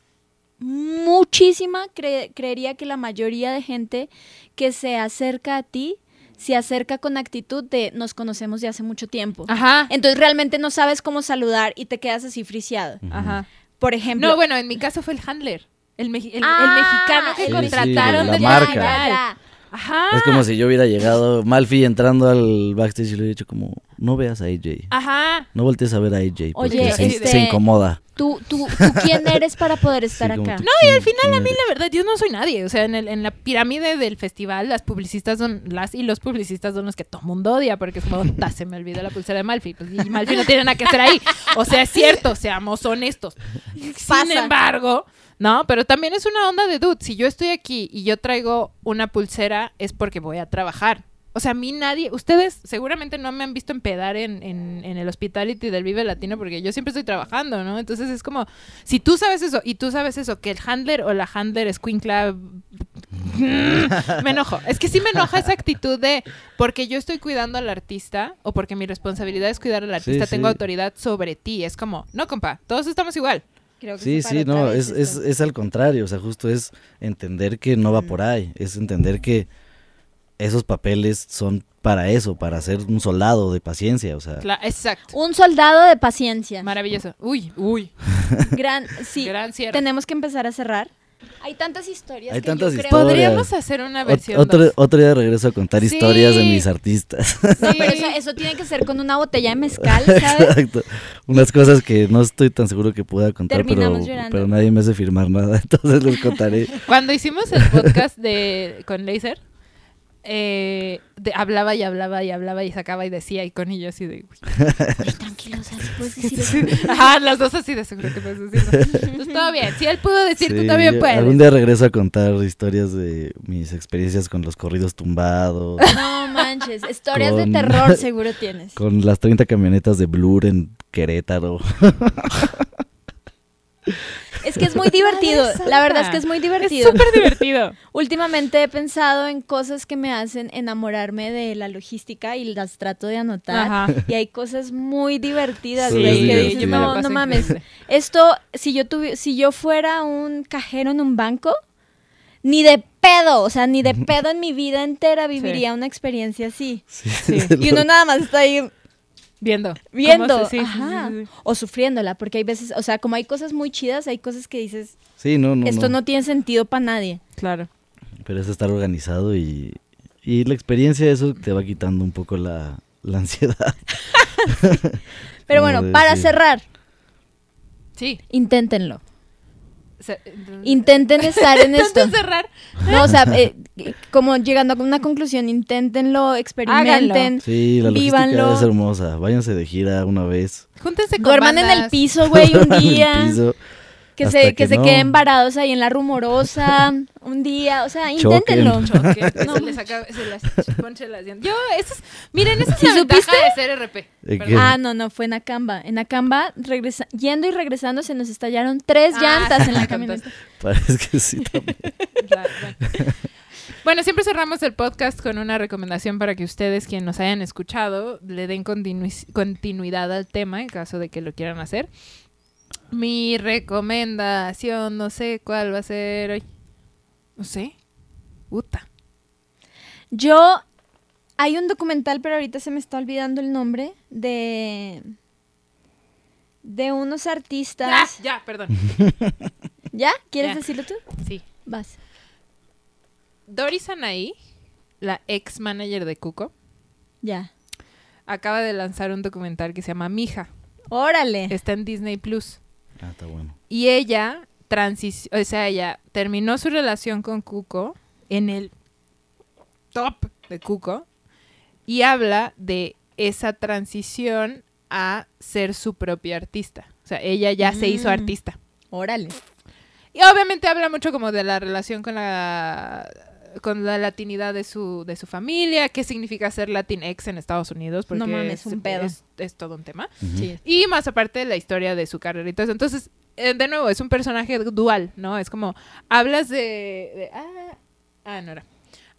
[SPEAKER 2] muchísima, cre- creería que la mayoría de gente que se acerca a ti se acerca con actitud de nos conocemos de hace mucho tiempo.
[SPEAKER 1] Ajá.
[SPEAKER 2] Entonces realmente no sabes cómo saludar y te quedas así friciado.
[SPEAKER 1] Ajá.
[SPEAKER 2] Por ejemplo,
[SPEAKER 1] No, bueno, en mi caso fue el handler. El, meji- el- el
[SPEAKER 2] Ah,
[SPEAKER 1] mexicano que
[SPEAKER 2] el
[SPEAKER 1] contrataron
[SPEAKER 3] la
[SPEAKER 1] de
[SPEAKER 2] ya,
[SPEAKER 3] marca.
[SPEAKER 1] Ajá.
[SPEAKER 3] Es como si yo hubiera llegado, Malfi entrando al backstage y le hubiera dicho como, no veas a AJ.
[SPEAKER 1] Ajá.
[SPEAKER 3] No voltees a ver a AJ porque
[SPEAKER 2] Oye,
[SPEAKER 3] se,
[SPEAKER 1] este-
[SPEAKER 3] se incomoda.
[SPEAKER 2] ¿Tú, tú, tú quién eres para poder estar
[SPEAKER 3] Sí,
[SPEAKER 2] acá?
[SPEAKER 3] "¿Tú quién-
[SPEAKER 1] al final a mí
[SPEAKER 3] eres?".
[SPEAKER 1] la verdad yo no soy nadie, o sea, en, el- en la pirámide del festival las publicistas son las y los publicistas son los que todo mundo odia porque es como, "Ta, se me olvidó la pulsera de Malfi, pues, y Malfi no tiene nada que hacer ahí. O sea, es cierto, seamos honestos. Sin embargo, no, pero también es una onda de dude, si yo estoy aquí y yo traigo una pulsera es porque voy a trabajar. O sea, a mí nadie, ustedes seguramente no me han visto empedar en, en, en el hospitality del Vive Latino porque yo siempre estoy trabajando, ¿no? Entonces es como, si tú sabes eso y tú sabes eso, que el handler o la handler es Club, <laughs> me enojo. Es que sí me enoja esa actitud de porque yo estoy cuidando al artista o porque mi responsabilidad es cuidar al artista,
[SPEAKER 3] Sí,
[SPEAKER 1] tengo
[SPEAKER 3] sí.
[SPEAKER 1] autoridad sobre ti. Es como, no, compa, todos estamos igual.
[SPEAKER 2] Creo que
[SPEAKER 3] Sí, sí, no, es, es, es al contrario, o sea, justo es entender que no va por ahí, es entender que esos papeles son para eso, para ser un soldado de paciencia, o sea,
[SPEAKER 1] Cla- exacto.
[SPEAKER 2] Un soldado de paciencia.
[SPEAKER 1] Maravilloso. Uy, uy. <laughs>
[SPEAKER 2] Gran, sí.
[SPEAKER 1] Gran cierre.
[SPEAKER 2] Tenemos que empezar a cerrar. Hay tantas historias.
[SPEAKER 3] Hay
[SPEAKER 2] que
[SPEAKER 3] tantas
[SPEAKER 2] yo creo-
[SPEAKER 3] historias.
[SPEAKER 1] Podríamos hacer una
[SPEAKER 3] Ot-
[SPEAKER 1] versión
[SPEAKER 3] otro,
[SPEAKER 1] dos.
[SPEAKER 3] otro día regreso a contar
[SPEAKER 1] Sí.
[SPEAKER 3] historias de mis artistas.
[SPEAKER 2] No, pero eso, eso tiene que ser con una botella de mezcal, <laughs> ¿sabes?
[SPEAKER 3] Exacto. Unas cosas que no estoy tan seguro que pueda contar, pero,
[SPEAKER 2] Terminamos llorando.
[SPEAKER 3] pero nadie me hace firmar nada, <laughs> entonces les contaré.
[SPEAKER 1] Cuando hicimos el podcast de con Laser, eh, de- hablaba y hablaba y hablaba y sacaba y decía y con ellos así de...
[SPEAKER 2] Tranquilo, o sea, puedes decir. <laughs>
[SPEAKER 1] Ajá, las dos así de seguro que puedes decirlo. Entonces todo bien. Si él pudo decir, tú
[SPEAKER 3] Sí,
[SPEAKER 1] también puedes.
[SPEAKER 3] Algún día regreso a contar historias de mis experiencias con los corridos tumbados,
[SPEAKER 2] No manches, historias
[SPEAKER 3] Con-
[SPEAKER 2] de terror <laughs> seguro tienes.
[SPEAKER 3] con las 30 camionetas de Blur en Querétaro. <laughs>
[SPEAKER 2] Es que es muy <laughs> divertido, la verdad es que es muy
[SPEAKER 1] Es
[SPEAKER 2] divertido.
[SPEAKER 1] súper <laughs> divertido.
[SPEAKER 2] Últimamente he pensado en cosas que me hacen enamorarme de la logística y las trato de anotar.
[SPEAKER 1] Ajá.
[SPEAKER 2] Y hay cosas muy divertidas,
[SPEAKER 3] Sí,
[SPEAKER 2] güey,
[SPEAKER 3] es
[SPEAKER 2] que dices,
[SPEAKER 3] yo
[SPEAKER 2] no, no mames.
[SPEAKER 1] increíble.
[SPEAKER 2] Esto, si yo tuvi- si yo fuera un cajero en un banco, ni de pedo, o sea, ni de <laughs> pedo en mi vida entera viviría una experiencia así.
[SPEAKER 3] Sí,
[SPEAKER 2] Y uno nada más está ahí
[SPEAKER 1] Viendo.
[SPEAKER 2] viendo,
[SPEAKER 1] ¿Cómo se- sí, sí,
[SPEAKER 2] ajá,
[SPEAKER 1] sí, sí.
[SPEAKER 2] o sufriéndola, porque hay veces, o sea, como hay cosas muy chidas, hay cosas que dices,
[SPEAKER 3] Sí, no, no,
[SPEAKER 2] esto no tiene sentido para nadie.
[SPEAKER 1] Claro.
[SPEAKER 3] Pero es estar organizado y, y la experiencia, eso te va quitando un poco la, la ansiedad. <laughs>
[SPEAKER 2] Pero bueno,
[SPEAKER 3] de
[SPEAKER 2] para
[SPEAKER 3] decir,
[SPEAKER 2] cerrar,
[SPEAKER 1] Sí.
[SPEAKER 2] inténtenlo.
[SPEAKER 1] Se-
[SPEAKER 2] Intenten estar en <laughs> esto.
[SPEAKER 1] Intenten cerrar.
[SPEAKER 2] No, o sea, <laughs> eh, como llegando a una conclusión, inténtenlo, experimenten,
[SPEAKER 3] Sí, la
[SPEAKER 2] Vívanlo.
[SPEAKER 3] es hermosa. Váyanse de gira una vez.
[SPEAKER 1] Júntense con
[SPEAKER 2] duerman en el
[SPEAKER 1] bandas.
[SPEAKER 2] piso, <laughs> güey, un
[SPEAKER 3] en el
[SPEAKER 2] día.
[SPEAKER 3] piso,
[SPEAKER 2] Que
[SPEAKER 3] hasta
[SPEAKER 2] se, que
[SPEAKER 3] que
[SPEAKER 2] se
[SPEAKER 3] no.
[SPEAKER 2] queden varados ahí en la rumorosa un día, o sea,
[SPEAKER 3] Choquen.
[SPEAKER 2] inténtenlo.
[SPEAKER 1] Choque, <laughs> que
[SPEAKER 2] No.
[SPEAKER 1] se les acabe, se las ponche las dientes. Yo, eso es, miren, esa es
[SPEAKER 2] ¿Sí
[SPEAKER 1] la ventaja
[SPEAKER 2] supiste?
[SPEAKER 1] de ser RP.
[SPEAKER 2] Ah, no, no, fue en Acamba. En Acamba, regresa- yendo y regresando, se nos estallaron tres
[SPEAKER 1] Ah,
[SPEAKER 2] llantas en la <laughs> camioneta.
[SPEAKER 3] Parece que sí también.
[SPEAKER 1] Bueno. Siempre cerramos el podcast con una recomendación para que ustedes, quienes nos hayan escuchado, le den continui- continuidad al tema en caso de que lo quieran hacer. Mi recomendación, no sé cuál va a ser hoy. No sé. Uta.
[SPEAKER 2] Yo, hay un documental, pero ahorita se me está olvidando el nombre, de, de unos
[SPEAKER 1] Ah,
[SPEAKER 2] artistas.
[SPEAKER 1] ya, perdón. <laughs>
[SPEAKER 2] ¿Ya? ¿Quieres
[SPEAKER 1] Ya.
[SPEAKER 2] decirlo tú?
[SPEAKER 1] Sí.
[SPEAKER 2] Vas.
[SPEAKER 1] Doris Anaí, la ex manager de Cuco,
[SPEAKER 2] Ya.
[SPEAKER 1] acaba de lanzar un documental que se llama Mija.
[SPEAKER 2] Órale.
[SPEAKER 1] Está en Disney Plus.
[SPEAKER 3] Ah, está bueno.
[SPEAKER 1] Y ella transis o sea, ella terminó su relación con Cuco en el top de Cuco y habla de esa transición a ser su propia artista. O sea, ella ya se hizo
[SPEAKER 2] Mm.
[SPEAKER 1] artista.
[SPEAKER 2] Órale.
[SPEAKER 1] Y obviamente habla mucho como de la relación con la con la latinidad de su de su familia, qué significa ser latinx en Estados Unidos, porque
[SPEAKER 2] No mames,
[SPEAKER 1] es,
[SPEAKER 2] un pedo.
[SPEAKER 1] es- es todo un tema.
[SPEAKER 2] Sí.
[SPEAKER 1] Y más aparte la historia de su carrera y todo eso. Entonces, eh, de nuevo, es un personaje dual, ¿no? Es como, hablas de... de- ah, ah, no era.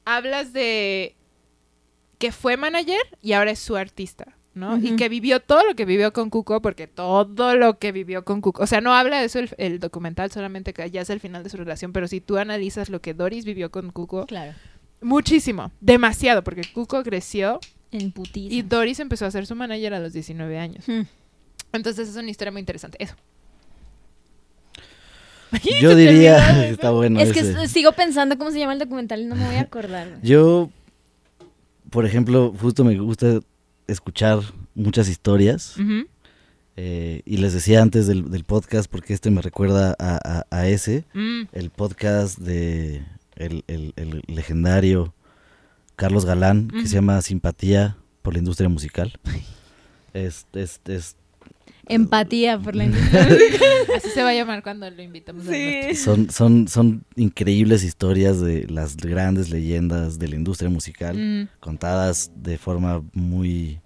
[SPEAKER 1] Hablas de que fue manager y ahora es su artista, ¿no? Y que vivió todo lo que vivió con Cuco, porque todo lo que vivió con Cuco, o sea, no habla de eso el, el documental, solamente que ya es el final de su relación, pero si tú analizas lo que Doris vivió con Cuco,
[SPEAKER 2] Claro.
[SPEAKER 1] muchísimo, demasiado, porque Cuco creció
[SPEAKER 2] En putiza.
[SPEAKER 1] y Doris empezó a ser su manager a los 19 años.
[SPEAKER 2] Hmm.
[SPEAKER 1] Entonces es una historia muy interesante. Eso.
[SPEAKER 3] Yo <laughs> diría, <laughs> está bueno
[SPEAKER 2] Es que
[SPEAKER 3] ese.
[SPEAKER 2] sigo pensando cómo se llama el documental y no me voy a acordar.
[SPEAKER 3] Yo, por ejemplo, justo me gusta escuchar muchas historias. Eh, y les decía antes del, del podcast, porque este me recuerda a, a- a ese,
[SPEAKER 1] Mm.
[SPEAKER 3] el podcast de el, el- el legendario Carlos Galán, que se llama Simpatía por la industria musical. Es, es, es-
[SPEAKER 2] Empatía por la <laughs> industria.
[SPEAKER 1] Así se va a llamar cuando lo invitamos. al nuestro.
[SPEAKER 3] son, son, son increíbles historias de las grandes leyendas de la industria musical,
[SPEAKER 1] Mm.
[SPEAKER 3] contadas de forma muy,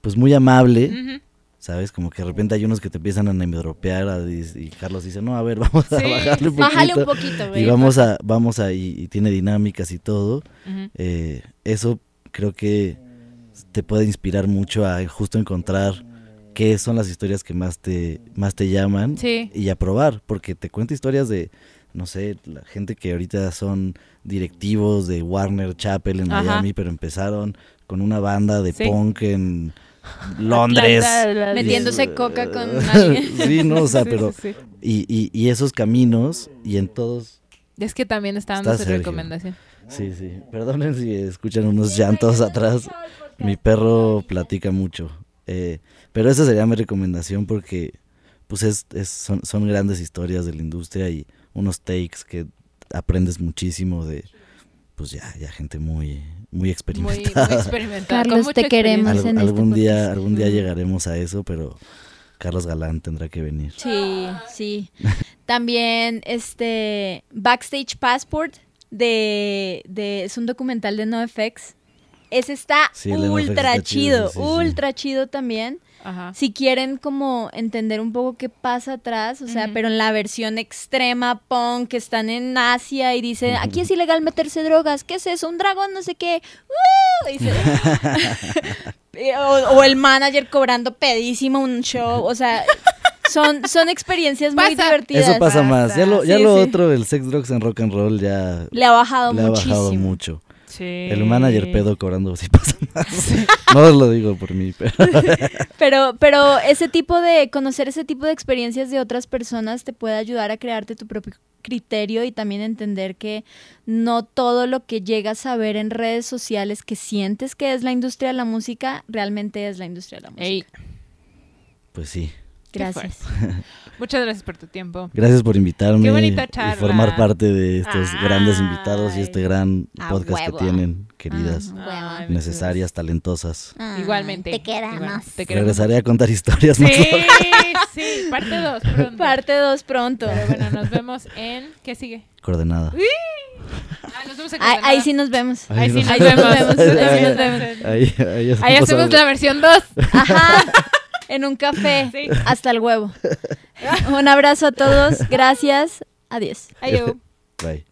[SPEAKER 3] pues muy amable. ¿Sabes? Como que de repente hay unos que te empiezan a nemidropear a- y, Carlos dice, no, a ver, <laughs> vamos a
[SPEAKER 1] Sí,
[SPEAKER 3] bajarle un poquito.
[SPEAKER 2] Bájale un poquito, güey.
[SPEAKER 3] y vamos a, vamos a, y, y tiene dinámicas y todo. Eh, eso creo que te puede inspirar mucho a justo encontrar qué son las historias que más te, más te llaman
[SPEAKER 1] Sí.
[SPEAKER 3] y a probar, porque te cuenta historias de, no sé, la gente que ahorita son directivos de Warner Chapel en
[SPEAKER 1] Ajá.
[SPEAKER 3] Miami, pero empezaron con una banda de
[SPEAKER 1] Sí.
[SPEAKER 3] punk en <laughs> Londres.
[SPEAKER 1] Atlanta,
[SPEAKER 2] Metiéndose
[SPEAKER 3] Y-
[SPEAKER 2] coca con <laughs>
[SPEAKER 3] sí, no, o sea, <laughs>
[SPEAKER 1] Sí,
[SPEAKER 3] pero... Y, y, y esos caminos, y en todos...
[SPEAKER 1] Es que también está dando su recomendación.
[SPEAKER 3] Sí, sí. Perdonen si escuchan unos llantos atrás. Mi perro platica mucho. Eh, pero esa sería mi recomendación porque pues es, es- son, son grandes historias de la industria y unos takes que aprendes muchísimo de pues ya, ya gente muy, muy
[SPEAKER 1] Muy, muy
[SPEAKER 3] experimentada.
[SPEAKER 1] experimentada.
[SPEAKER 2] Carlos,
[SPEAKER 1] con
[SPEAKER 2] te queremos.
[SPEAKER 3] Al-
[SPEAKER 2] en este
[SPEAKER 3] algún día,
[SPEAKER 2] podcast.
[SPEAKER 3] algún día llegaremos a eso, pero Carlos Galán tendrá que venir.
[SPEAKER 2] Sí, sí. También este Backstage Passport de, de es un documental de NoFX. Ese está
[SPEAKER 3] Sí,
[SPEAKER 2] ultra
[SPEAKER 3] está chido,
[SPEAKER 2] chido,
[SPEAKER 3] sí, sí, sí.
[SPEAKER 2] ultra chido también.
[SPEAKER 1] Ajá.
[SPEAKER 2] Si quieren como entender un poco qué pasa atrás, o sea, pero en la versión extrema punk que están en Asia y dicen, aquí es ilegal meterse drogas, ¿qué es eso? Un dragón, no sé qué. ¡Uh! Y se- <laughs> <laughs> o, o el manager cobrando pedísimo un show, o sea, son, son experiencias muy
[SPEAKER 1] Pasa.
[SPEAKER 2] divertidas.
[SPEAKER 3] Eso pasa más. Ya lo, ya
[SPEAKER 2] Sí,
[SPEAKER 3] lo
[SPEAKER 2] sí.
[SPEAKER 3] otro, el sex, drugs en rock and roll ya
[SPEAKER 2] Le ha bajado
[SPEAKER 3] le ha
[SPEAKER 2] muchísimo.
[SPEAKER 3] bajado mucho.
[SPEAKER 1] Sí.
[SPEAKER 3] El manager pedo cobrando sí pasa más. <laughs> No os lo digo por mí, pero <laughs>
[SPEAKER 2] Pero, pero ese tipo de, conocer ese tipo de experiencias de otras personas te puede ayudar a crearte tu propio criterio y también entender que no todo lo que llegas a ver en redes sociales que sientes que es la industria de la música, realmente es la industria de la música.
[SPEAKER 1] Ey,
[SPEAKER 3] pues sí.
[SPEAKER 2] Gracias. <laughs>
[SPEAKER 1] Muchas gracias por tu tiempo.
[SPEAKER 3] Gracias por invitarme
[SPEAKER 1] Qué bonita
[SPEAKER 3] y
[SPEAKER 1] charla.
[SPEAKER 3] formar parte de estos grandes
[SPEAKER 1] Ay.
[SPEAKER 3] invitados y este gran
[SPEAKER 2] A
[SPEAKER 3] podcast
[SPEAKER 2] huevo.
[SPEAKER 3] que tienen, queridas,
[SPEAKER 2] Ah,
[SPEAKER 1] Ay,
[SPEAKER 3] necesarias, talentosas.
[SPEAKER 1] Igualmente.
[SPEAKER 2] Te queramos.
[SPEAKER 1] Igual, te queremos.
[SPEAKER 3] Regresaré a contar historias
[SPEAKER 1] Sí,
[SPEAKER 3] más <laughs> locas.
[SPEAKER 1] sí, parte 2 pronto. <laughs>
[SPEAKER 2] Parte 2 pronto.
[SPEAKER 1] Pero bueno, nos vemos en... ¿Qué sigue?
[SPEAKER 3] Coordenada.
[SPEAKER 1] Ah, nos vemos
[SPEAKER 2] Ahí, ahí sí nos vemos.
[SPEAKER 1] Ahí sí nos vemos.
[SPEAKER 2] nos vemos, ahí nos vemos.
[SPEAKER 3] Ahí, ahí
[SPEAKER 1] Ahí hacemos la versión 2.
[SPEAKER 2] Ajá. En un café. <laughs>
[SPEAKER 1] Sí.
[SPEAKER 2] Hasta el huevo. Un abrazo a todos. Gracias. Adiós.
[SPEAKER 1] Adiós.
[SPEAKER 3] Bye.